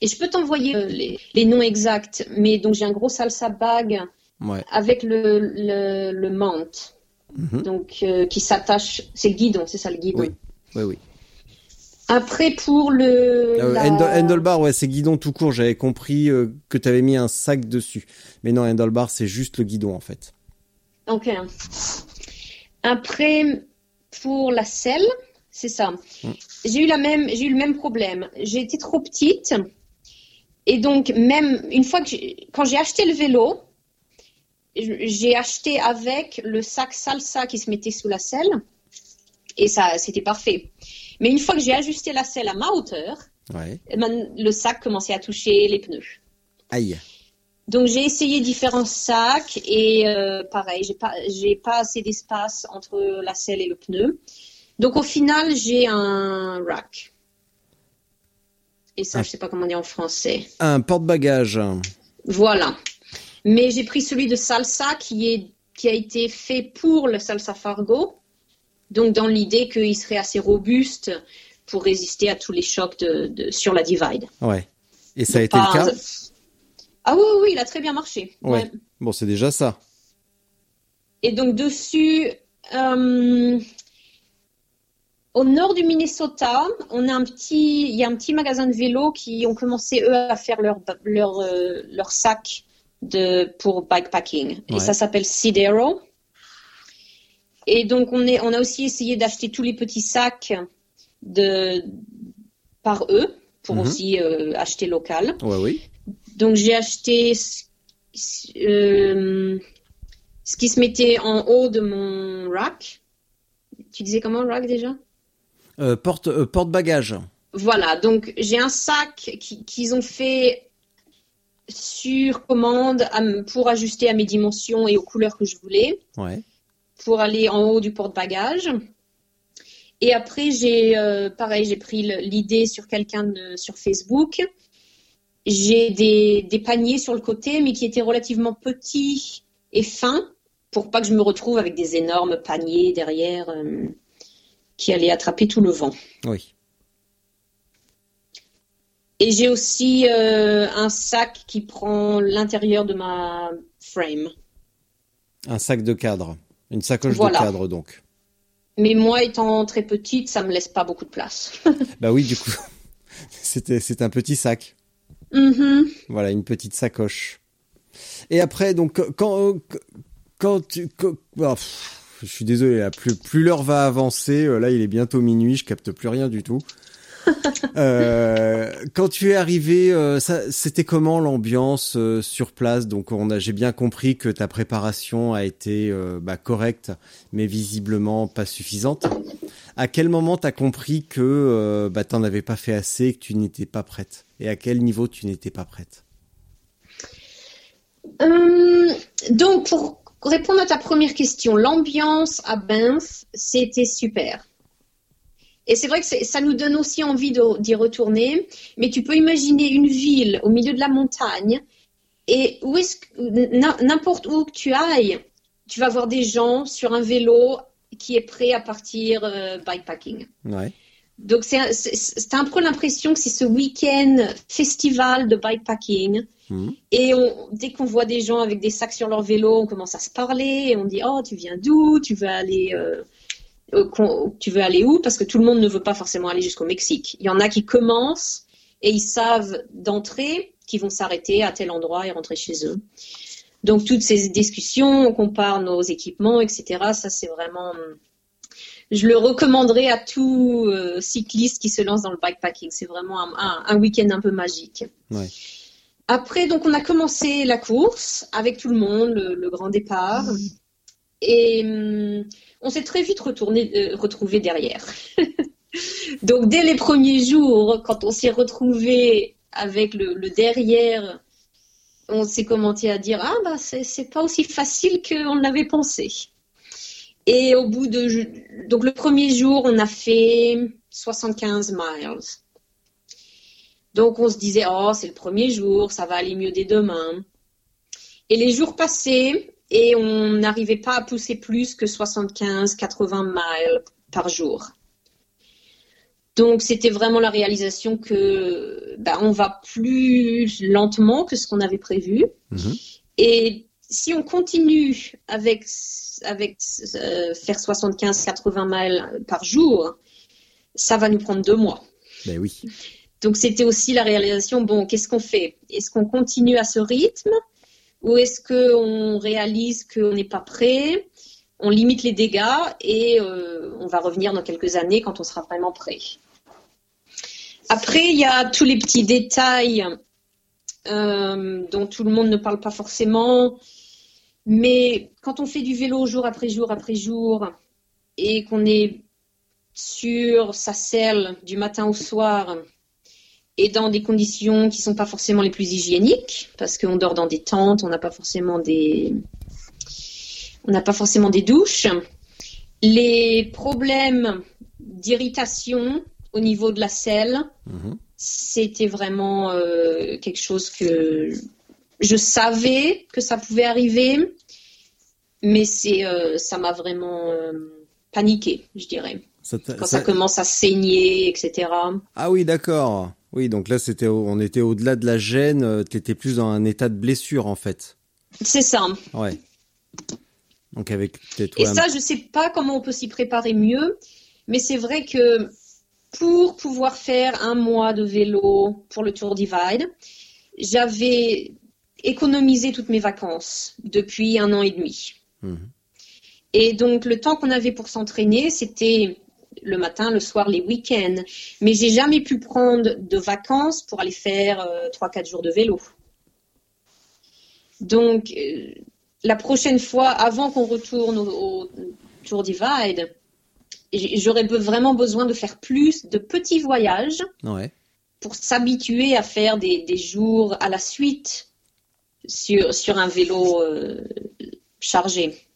et je peux t'envoyer euh, les, les noms exacts, mais donc j'ai un gros salsa bag Ouais. avec le, le, le mount, Mhm. donc euh, qui s'attache, c'est le guidon, c'est ça le guidon. Oui. Oui, oui. Après pour le... Euh, la- handlebar, ouais, c'est guidon tout court. J'avais compris euh, que tu avais mis un sac dessus. Mais non, handlebar, c'est juste le guidon, en fait. Ok. Après, pour la selle, c'est ça. J'ai eu la même, j'ai eu le même problème. J'ai été trop petite. Et donc, même une fois que quand j'ai acheté le vélo, j'ai acheté avec le sac salsa qui se mettait sous la selle. Et ça, c'était parfait. Mais une fois que j'ai ajusté la selle à ma hauteur, Ouais. eh ben, le sac commençait à toucher les pneus. Aïe. Donc j'ai essayé différents sacs et euh, pareil, j'ai pas j'ai pas assez d'espace entre la selle et le pneu. Donc au final, j'ai un rack. Et ça, Ah. je sais pas comment dire en français. Un porte-bagages. Voilà. Mais j'ai pris celui de salsa qui est qui a été fait pour le salsa fargo. Donc dans l'idée qu'il serait assez robuste pour résister à tous les chocs de, de- sur la divide. Ouais. Et ça a été le cas Ah oui, oui, oui, il a très bien marché. Ouais. Ouais. Bon, c'est déjà ça. Et donc dessus, euh, au nord du Minnesota, on a un petit, il y a un petit magasin de vélos qui ont commencé eux à faire leur leur euh, leur sac de pour bikepacking. Ouais. Et ça s'appelle Sidero. Et donc on est, on a aussi essayé d'acheter tous les petits sacs de par eux pour Mhm. aussi euh, acheter local. Ouais, oui. Donc j'ai acheté euh, ce qui se mettait en haut de mon rack. Tu disais comment rack déjà? Euh, porte, euh, porte-bagages. Voilà, donc j'ai un sac qui- qu'ils ont fait sur commande pour ajuster à mes dimensions et aux couleurs que je voulais, Ouais. pour aller en haut du porte-bagages. Et après, j'ai euh, pareil, j'ai pris l'idée sur quelqu'un sur Facebook. J'ai des, des paniers sur le côté, mais qui étaient relativement petits et fins, pour pas que je me retrouve avec des énormes paniers derrière euh, qui allaient attraper tout le vent. Oui. Et j'ai aussi euh, un sac qui prend l'intérieur de ma frame. Un sac de cadre. Une sacoche Voilà. de cadre, donc. Mais moi, étant très petite, ça me laisse pas beaucoup de place. [laughs] Bah oui, du coup. [laughs] C'est un petit sac. Mhm. Voilà, une petite sacoche. Et après, donc, quand, quand tu, quand- pff, je suis désolé, là, plus, plus l'heure va avancer, euh, là il est bientôt minuit, je capte plus rien du tout. [laughs] euh, quand tu es arrivé, euh, c'était comment l'ambiance euh, sur place? Donc, on a, j'ai bien compris que ta préparation a été bah, correcte, mais visiblement pas suffisante. À quel moment t'as compris que bah, t'en avais pas fait assez, que tu n'étais pas prête? Et à quel niveau tu n'étais pas prête? Donc, pour répondre à ta première question, l'ambiance à Banff, c'était super. Et c'est vrai que ça nous donne aussi envie d'y retourner. Mais tu peux imaginer une ville au milieu de la montagne et n'importe où que tu ailles, tu vas voir des gens sur un vélo qui est prêt à partir euh, bikepacking. Ouais. Donc c'est un, peu l'impression que c'est ce week-end festival de bikepacking. Mmh. Et dès qu'on voit des gens avec des sacs sur leur vélo, on commence à se parler et on dit oh tu viens d'où? Tu veux aller euh, euh, tu veux aller où? Parce que tout le monde ne veut pas forcément aller jusqu'au Mexique. Il y en a qui commencent et ils savent d'entrée qu'ils vont s'arrêter à tel endroit et rentrer chez eux. Donc toutes ces discussions, on compare nos équipements, etc. Ça c'est vraiment, je le recommanderais à tout euh, cycliste qui se lance dans le bikepacking. C'est vraiment un, week-end un peu magique. Après, donc on a commencé la course avec tout le monde, le, grand départ, et hum, on s'est très vite retourné, euh, retrouvé derrière. [laughs] Donc dès les premiers jours, quand on s'est retrouvé avec le, derrière, on s'est commencé à dire ah bah c'est pas aussi facile qu'on l'avait pensé. Et au bout de donc le premier jour, on a fait 75 miles. Donc on se disait oh c'est le premier jour, ça va aller mieux dès demain. Et les jours passés, et on n'arrivait pas à pousser plus que 75-80 miles par jour. Donc c'était vraiment la réalisation que ben, on va plus lentement que ce qu'on avait prévu. Mhm. Et si on continue avec, avec euh, faire 75-80 miles par jour, ça va nous prendre deux mois. Ben oui. Donc c'était aussi la réalisation, bon, qu'est-ce qu'on fait? Est-ce qu'on continue à ce rythme ou est-ce qu'on réalise qu'on n'est pas prêt, on limite les dégâts et euh, on va revenir dans quelques années quand on sera vraiment prêt. Après, il y a tous les petits détails euh, dont tout le monde ne parle pas forcément. Mais quand on fait du vélo jour après jour après jour et qu'on est sur sa selle du matin au soir, et dans des conditions qui sont pas forcément les plus hygiéniques, parce qu'on dort dans des tentes, on n'a pas forcément des, on n'a pas forcément des douches. Les problèmes d'irritation au niveau de la selle, mhm. c'était vraiment euh, quelque chose que je savais que ça pouvait arriver, mais c'est, euh, ça m'a vraiment euh, paniqué, je dirais. Quand ça... commence à saigner, etc. Ah oui, d'accord. Oui, donc là, c'était, on était au-delà de la gêne. Euh, tu étais plus dans un état de blessure, en fait. C'est ça. Ouais. Donc avec Et ça, je sais pas comment on peut s'y préparer mieux, mais c'est vrai que pour pouvoir faire un mois de vélo pour le Tour Divide, j'avais économisé toutes mes vacances depuis un an et demi. Mhm. Et donc le temps qu'on avait pour s'entraîner, c'était le matin, le soir, les week-ends. Mais j'ai jamais pu prendre de vacances pour aller faire euh, trois, 4 quatre jours de vélo. Donc, euh, la prochaine fois, avant qu'on retourne au, Tour Divide, j'aurais vraiment besoin de faire plus de petits voyages pour s'habituer à faire des, jours à la suite sur, sur un vélo euh, chargé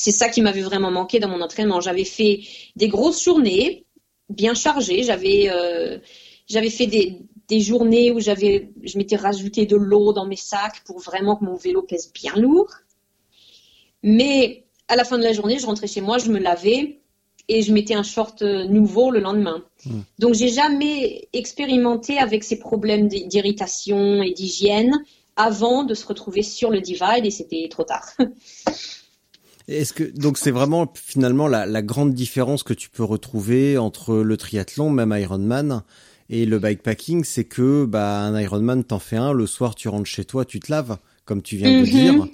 c'est ça qui m'avait vraiment manqué dans mon entraînement. J'avais fait des grosses journées, bien chargées. J'avais euh, j'avais fait des, journées où j'avais je m'étais rajouté de l'eau dans mes sacs pour vraiment que mon vélo pèse bien lourd. Mais à la fin de la journée, je rentrais chez moi, je me lavais et je mettais un short euh, nouveau le lendemain. Donc, mmh. Donc j'ai jamais expérimenté avec ces problèmes d'irritation et d'hygiène avant de se retrouver sur le divide et c'était trop tard. Est-ce que donc c'est vraiment finalement la, grande différence que tu peux retrouver entre le triathlon, même Ironman, et le bikepacking, c'est que bah un Ironman t'en fais un, le soir tu rentres chez toi, tu te laves, comme tu viens de mhm. dire.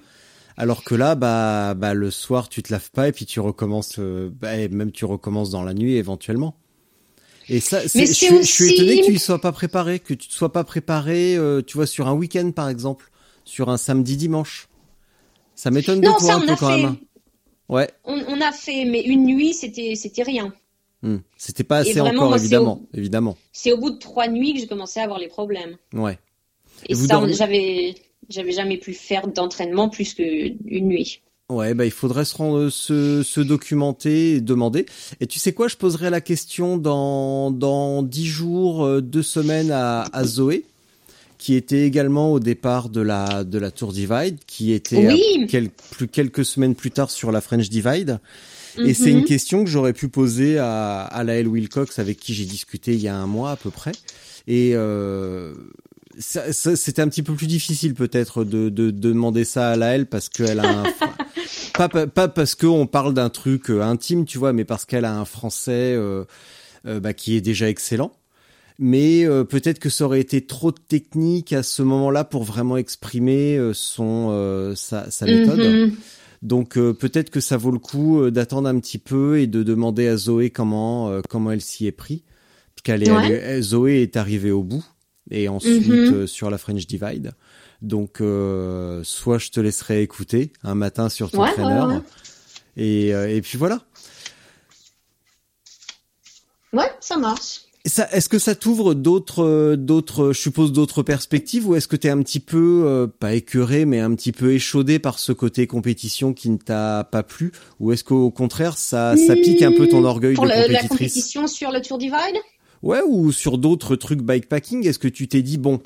Alors que là, bah, bah, le soir, tu te laves pas et puis tu recommences, euh, bah, même tu recommences dans la nuit éventuellement. Et ça, c'est, Mais je, suis- je suis aussi- étonné que tu y sois pas préparé, que tu ne sois pas préparé, euh, tu vois, sur un week-end par exemple, sur un samedi dimanche. Ça m'étonne de toi ça un on peu a quand fait. même. hein. Ouais, On, on a fait, mais une nuit, c'était c'était rien. Hmm. c'était pas assez vraiment, encore moi, évidemment, évidemment. C'est au bout de trois nuits que j'ai commencé à avoir les problèmes. Ouais. Et, ça, dormez- j'avais j'avais jamais pu faire d'entraînement plus qu'une nuit. Ouais, bah il faudrait se, rendre, se, se documenter et demander. Et tu sais quoi, je poserai la question dans dans dix jours, euh, deux semaines à, à Zoé, qui était également au départ de la de la Tour Divide, qui était Oui. euh, quel- plus quelques semaines plus tard sur la French Divide. Et c'est Mhm. une question que j'aurais pu poser à, à Laëlle Wilcox, avec qui j'ai discuté il y a un mois à peu près. Et euh, c'était un petit peu plus difficile peut-être de, de, de demander ça à Laëlle parce qu'elle a un... pas, pas, pas parce qu'on parle d'un truc euh, intime, tu vois, mais parce qu'elle a un français euh, euh, bah, qui est déjà excellent. Mais euh, peut-être que ça aurait été trop technique à ce moment-là pour vraiment exprimer euh, son euh, sa, sa méthode. Mhm. Donc peut-être que ça vaut le coup d'attendre un petit peu et de demander à Zoé comment comment elle s'y est pris, puisqu'elle Ouais. Zoé est arrivée au bout et ensuite Mhm. sur la French Divide. Donc euh, soit je te laisserai écouter un matin sur ton Ouais, ouais, traîneur ouais. et euh, et puis voilà. Ouais, ça marche. Ça, est-ce que ça t'ouvre d'autres, euh, d'autres, je suppose d'autres perspectives, ou est-ce que t'es un petit peu, euh, pas écœuré, mais un petit peu échaudé par ce côté compétition qui ne t'a pas plu, ou est-ce qu'au contraire ça, ça pique un peu ton orgueil Pour de le- la compétitrice? compétition sur le Tour Divide Ouais, ou sur d'autres trucs bikepacking, est-ce que tu t'es dit bon,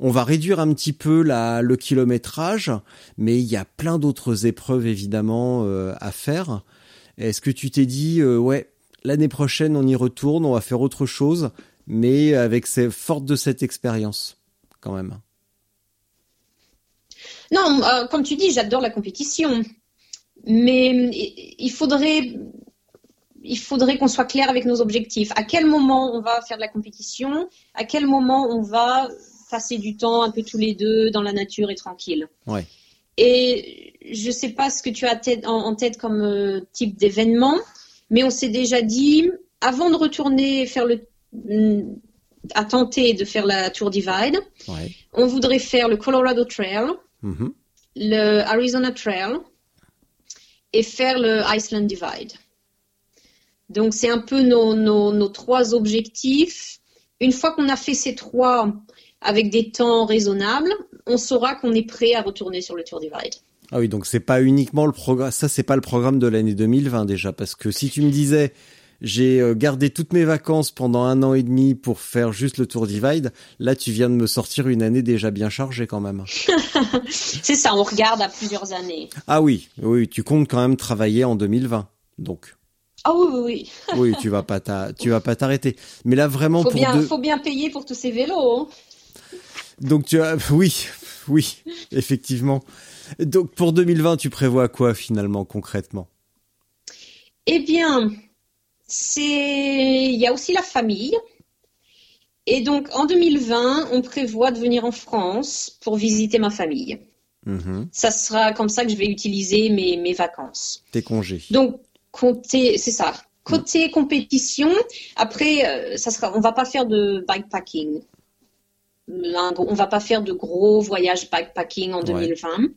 on va réduire un petit peu le kilométrage, mais il y a plein d'autres épreuves évidemment euh, à faire. Est-ce que tu t'es dit euh, ouais, l'année prochaine on y retourne, on va faire autre chose, mais avec ces forte de cette expérience quand même? Non, euh, comme tu dis, j'adore la compétition. Mais il faudrait, il faudrait qu'on soit clair avec nos objectifs. À quel moment on va faire de la compétition? À quel moment on va passer du temps un peu tous les deux dans la nature et tranquille Ouais. Et je sais pas ce que tu as tête- en, en tête comme euh, type d'événement, mais on s'est déjà dit, avant de retourner faire le, mm, à tenter de faire la Tour Divide, Ouais. on voudrait faire le Colorado Trail, Mhm. le Arizona Trail et faire le Iceland Divide. Donc c'est un peu nos, nos, nos trois objectifs. Une fois qu'on a fait ces trois avec des temps raisonnables, on saura qu'on est prêt à retourner sur le Tour Divide. Ah oui, donc c'est pas uniquement le programme, ça c'est pas le programme de l'année 2020 déjà, parce que si tu me disais j'ai euh, gardé toutes mes vacances pendant un an et demi pour faire juste le Tour Divide, là tu viens de me sortir une année déjà bien chargée quand même. [laughs] C'est ça, on regarde à plusieurs années. Ah oui, oui, tu comptes quand même travailler en 2020, donc Ah oui, oui, oui. oui, tu vas pas tu vas pas t'arrêter. Mais là vraiment Faut pour bien, deux- faut bien payer pour tous ces vélos. hein. Donc tu as oui, oui, effectivement. Donc pour 2020, tu prévois quoi finalement concrètement? Eh bien, c'est il y a aussi la famille. Et donc en 2020, on prévoit de venir en France pour visiter ma famille. Mhm. Ça sera comme ça que je vais utiliser mes, mes vacances. Tes congés. Donc côté, c'est ça. Côté compétition, après, euh, ça sera, on va pas faire de bikepacking. On va pas faire de gros voyages bikepacking en Ouais. 2020.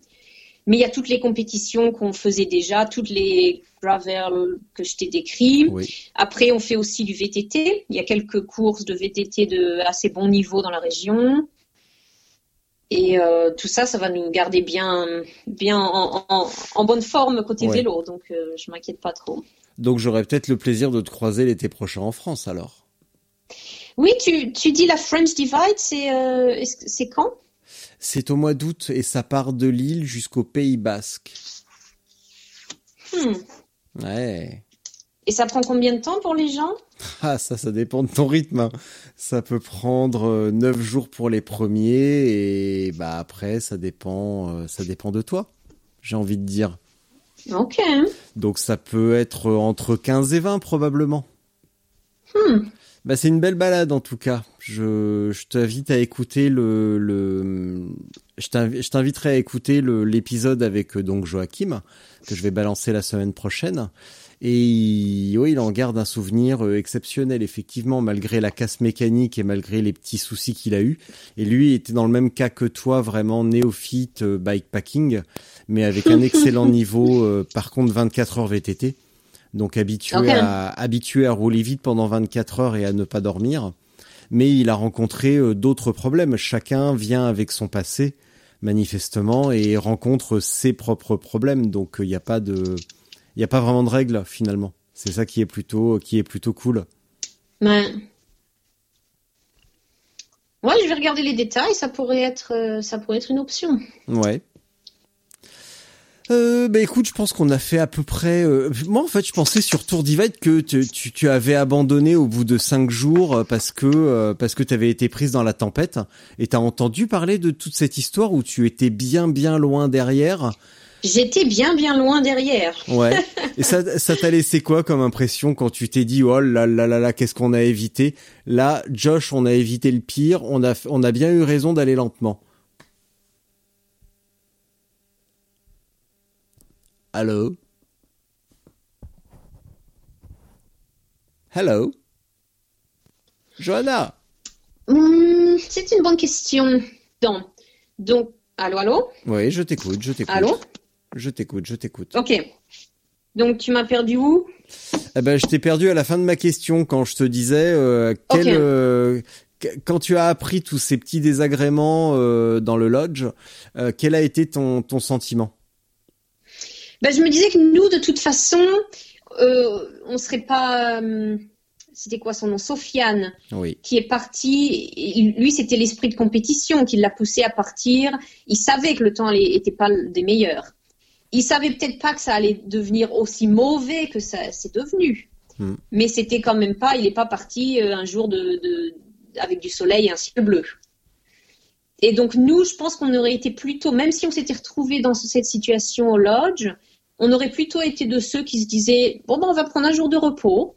Mais il y a toutes les compétitions qu'on faisait déjà, toutes les gravel que je t'ai décrits. Oui. Après, on fait aussi du VTT. Il y a quelques courses de VTT de assez bon niveau dans la région. Et euh, tout ça, ça va nous garder bien, bien en, en- en bonne forme côté Ouais. vélo. Donc, euh, je m'inquiète pas trop. Donc j'aurai peut-être le plaisir de te croiser l'été prochain en France alors. Oui, tu, tu dis la French Divide, c'est euh, c'est quand? C'est au mois d'août et ça part de Lille jusqu'au Pays Basque. Hmm. Ouais. Et ça prend combien de temps pour les gens? Ah, ça, ça dépend de ton rythme. hein. Ça peut prendre euh, neuf jours pour les premiers et bah après, ça dépend, euh, ça dépend de toi. J'ai envie de dire. Ok. Donc ça peut être entre 15 et 20 probablement. Hmm. Bah, c'est une belle balade en tout cas. Je, je t'invite à écouter le, le je t'inviterai à écouter l'épisode avec euh, donc Joachim que je vais balancer la semaine prochaine. Et oui, il en garde un souvenir euh, exceptionnel, effectivement, malgré la casse mécanique et malgré les petits soucis qu'il a eu. Et lui était dans le même cas que toi, vraiment néophyte euh, bikepacking, mais avec un [laughs] excellent niveau, par contre 24 heures VTT. Donc habitué à habitué à rouler vite pendant 24 heures et à ne pas dormir. Mais il a rencontré euh, d'autres problèmes. Chacun vient avec son passé manifestement et rencontre ses propres problèmes. Donc il n'y a pas de il n'y a pas vraiment de règles finalement. C'est ça qui est plutôt qui est plutôt cool. Ouais. Ouais, je vais regarder les détails, ça pourrait être euh, ça pourrait être une option. Ouais. Euh, bah écoute, je pense qu'on a fait à peu près. Euh, moi, en fait, je pensais sur Tour Divide que tu, tu, avais abandonné au bout de cinq jours euh, parce que euh, parce que tu avais été prise dans la tempête. Et t'as entendu parler de toute cette histoire où tu étais bien bien loin derrière? J'étais bien bien loin derrière. Ouais. [laughs] Et ça ça t'a laissé quoi comme impression quand tu t'es dit oh là là là là qu'est-ce qu'on a évité? Là, Josh, on a évité le pire. On a on a bien eu raison d'aller lentement. Allô Hello? Johanna? Hmm, C'est une bonne question. Donc, donc, allô, allô? Oui, je t'écoute, je t'écoute. Allô? Je t'écoute, je t'écoute. Ok. Donc, tu m'as perdu où? Eh ben, je t'ai perdu à la fin de ma question quand je te disais euh, quel, euh, quand tu as appris tous ces petits désagréments euh, dans le lodge, quel a été ton, ton sentiment? Ben, je me disais que nous, de toute façon, euh, on serait pas. Euh, c'était quoi son nom Sofiane, oui. qui est parti. Lui, c'était l'esprit de compétition qui l'a poussé à partir. Il savait que le temps n'était pas des meilleurs. Il savait peut-être pas que ça allait devenir aussi mauvais que ça c'est devenu. Hmm. Mais c'était quand même pas. Il n'est pas parti euh, un jour de, de, avec du soleil et un ciel bleu. Et donc nous, je pense qu'on aurait été plutôt, même si on s'était retrouvé dans cette situation au lodge, on aurait plutôt été de ceux qui se disaient bon ben on va prendre un jour de repos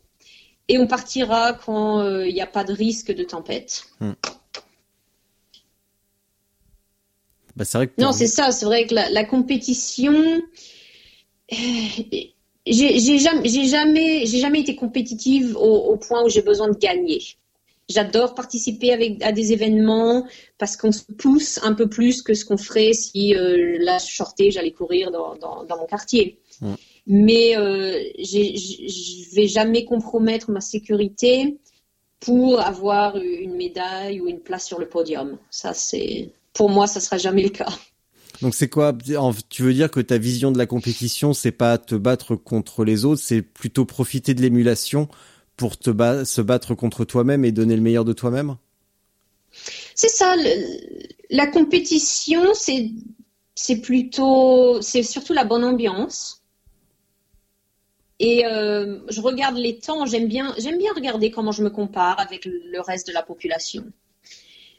et on partira quand euh, il n'y a pas de risque de tempête. Hmm. Bah, non, c'est ça, c'est vrai que la, compétition, j'ai jamais, jamais, jamais été compétitive au point où j'ai besoin de gagner. J'adore participer avec, à des événements parce qu'on se pousse un peu plus que ce qu'on ferait si euh, là je sortais, j'allais courir dans, dans, dans, mon quartier. Mais euh, je vais jamais compromettre ma sécurité pour avoir une médaille ou une place sur le podium. Ça, c'est pour moi, ça sera jamais le cas. Donc c'est quoi Tu veux dire que ta vision de la compétition, c'est pas te battre contre les autres, c'est plutôt profiter de l'émulation pour te se battre contre toi-même et donner le meilleur de toi-même? C'est ça. la compétition, c'est plutôt, c'est surtout la bonne ambiance. Et euh, je regarde les temps. J'aime bien, bien regarder comment je me compare avec le reste de la population.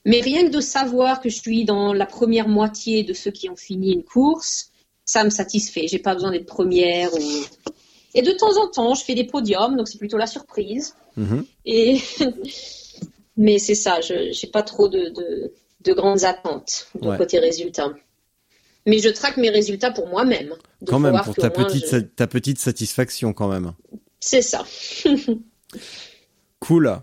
Mais rien que de savoir que je suis dans la première moitié de ceux qui ont fini une course, ça me satisfait. J'ai pas besoin d'être première ou et de temps en temps, je fais des podiums, donc c'est plutôt la surprise. Mhm. Et [laughs] mais c'est ça, je n'ai pas trop de, de, grandes attentes de côté résultat. Mais je traque mes résultats pour moi-même. Quand même, pour ta petite, ta petite satisfaction quand même. C'est ça. [laughs] cool.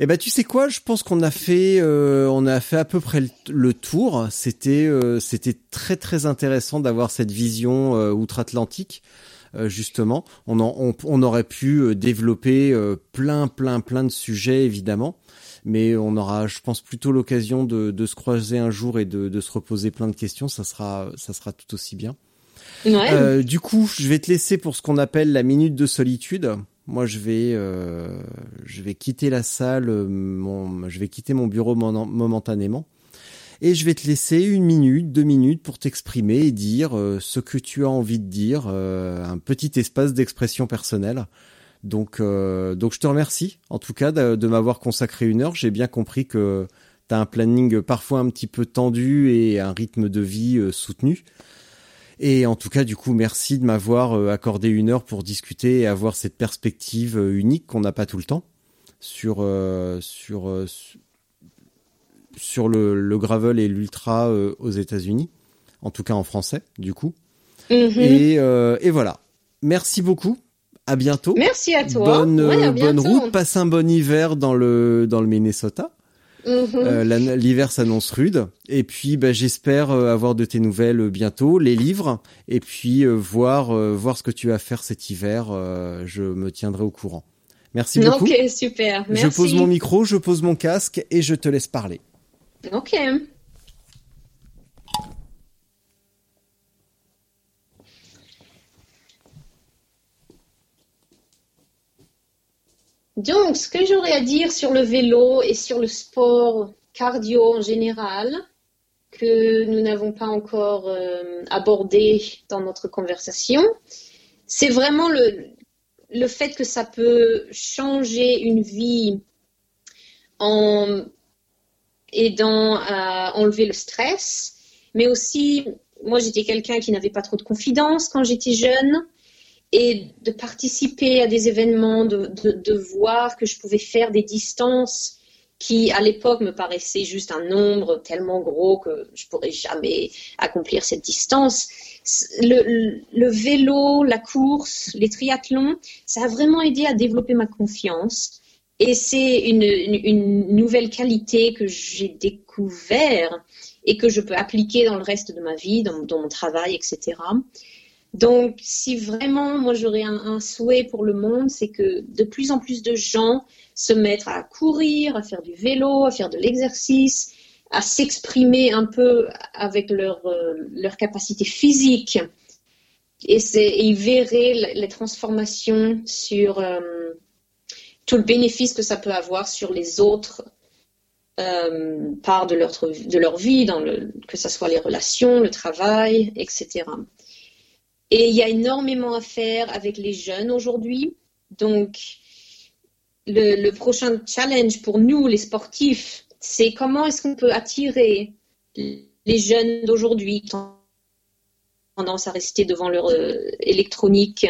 Eh ben tu sais quoi, je pense qu'on a fait euh, on a fait à peu près le, tour. C'était euh, c'était très très intéressant d'avoir cette vision euh, outre-Atlantique. Euh, justement. On, on, aurait pu euh, développer euh, plein, plein, plein de sujets, évidemment. Mais on aura, je pense, plutôt l'occasion de, se croiser un jour et de, se reposer plein de questions. Ça sera, ça sera tout aussi bien. du coup, je vais te laisser pour ce qu'on appelle la minute de solitude. Moi, je vais, je vais quitter la salle, mon, je vais quitter mon bureau momentanément et je vais te laisser une minute, deux minutes pour t'exprimer et dire euh, ce que tu as envie de dire, euh, un petit espace d'expression personnelle. Donc, euh, donc je te remercie en tout cas de, m'avoir consacré une heure. J'ai bien compris que tu as un planning parfois un petit peu tendu et un rythme de vie soutenu. Et en tout cas, du coup, merci de m'avoir accordé une heure pour discuter et avoir cette perspective unique qu'on n'a pas tout le temps. sur sur sur le, le gravel et l'ultra euh, aux États-Unis, en tout cas en français, du coup. Mhm. Et, euh, et voilà. Merci beaucoup. À bientôt. Merci à toi. Bonne, Ouais, à euh, bonne route. Passe un bon hiver dans le dans le Minnesota. Mhm. L'hiver s'annonce rude. Et puis, bah, j'espère avoir de tes nouvelles bientôt, les livres, et puis voir voir ce que tu vas faire cet hiver. je me tiendrai au courant. Merci beaucoup. Ok, super. Merci. Je pose mon micro, je pose mon casque et je te laisse parler. Ok. Donc, ce que j'aurais à dire sur le vélo et sur le sport cardio en général, que nous n'avons pas encore euh, abordé dans notre conversation, c'est vraiment le, le fait que ça peut changer une vie en aidant à enlever le stress, mais aussi, moi j'étais quelqu'un qui n'avait pas trop de confiance quand j'étais jeune, et de participer à des événements, de, de, voir que je pouvais faire des distances qui à l'époque me paraissaient juste un nombre tellement gros que je pourrais jamais accomplir cette distance. Le vélo, la course, les triathlons, ça a vraiment aidé à développer ma confiance. Et c'est une, nouvelle qualité que j'ai découvert et que je peux appliquer dans le reste de ma vie, dans, mon travail, etc. Donc, si vraiment, moi, j'aurais un, souhait pour le monde, c'est que de plus en plus de gens se mettent à courir, à faire du vélo, à faire de l'exercice, à s'exprimer un peu avec leur, euh, leur capacité physique. Et, et ils verraient les transformations sur euh, tout le bénéfice que ça peut avoir sur les autres euh, parts de leur, de leur vie, que ce soit les relations, le travail, etc. Et il y a énormément à faire avec les jeunes aujourd'hui. Donc, le, prochain challenge pour nous, les sportifs, c'est comment est-ce qu'on peut attirer les jeunes d'aujourd'hui tendance à rester devant leur euh, électronique.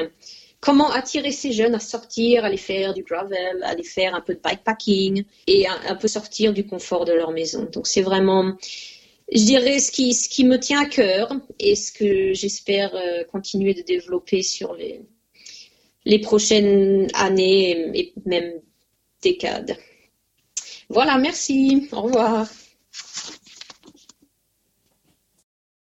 Comment attirer ces jeunes à sortir, à aller faire du gravel, à aller faire un peu de bikepacking et un, un peu sortir du confort de leur maison. Donc, c'est vraiment je dirais ce qui, ce qui me tient à cœur et ce que j'espère euh, continuer de développer sur les, les prochaines années et même décades. Voilà, merci. Au revoir.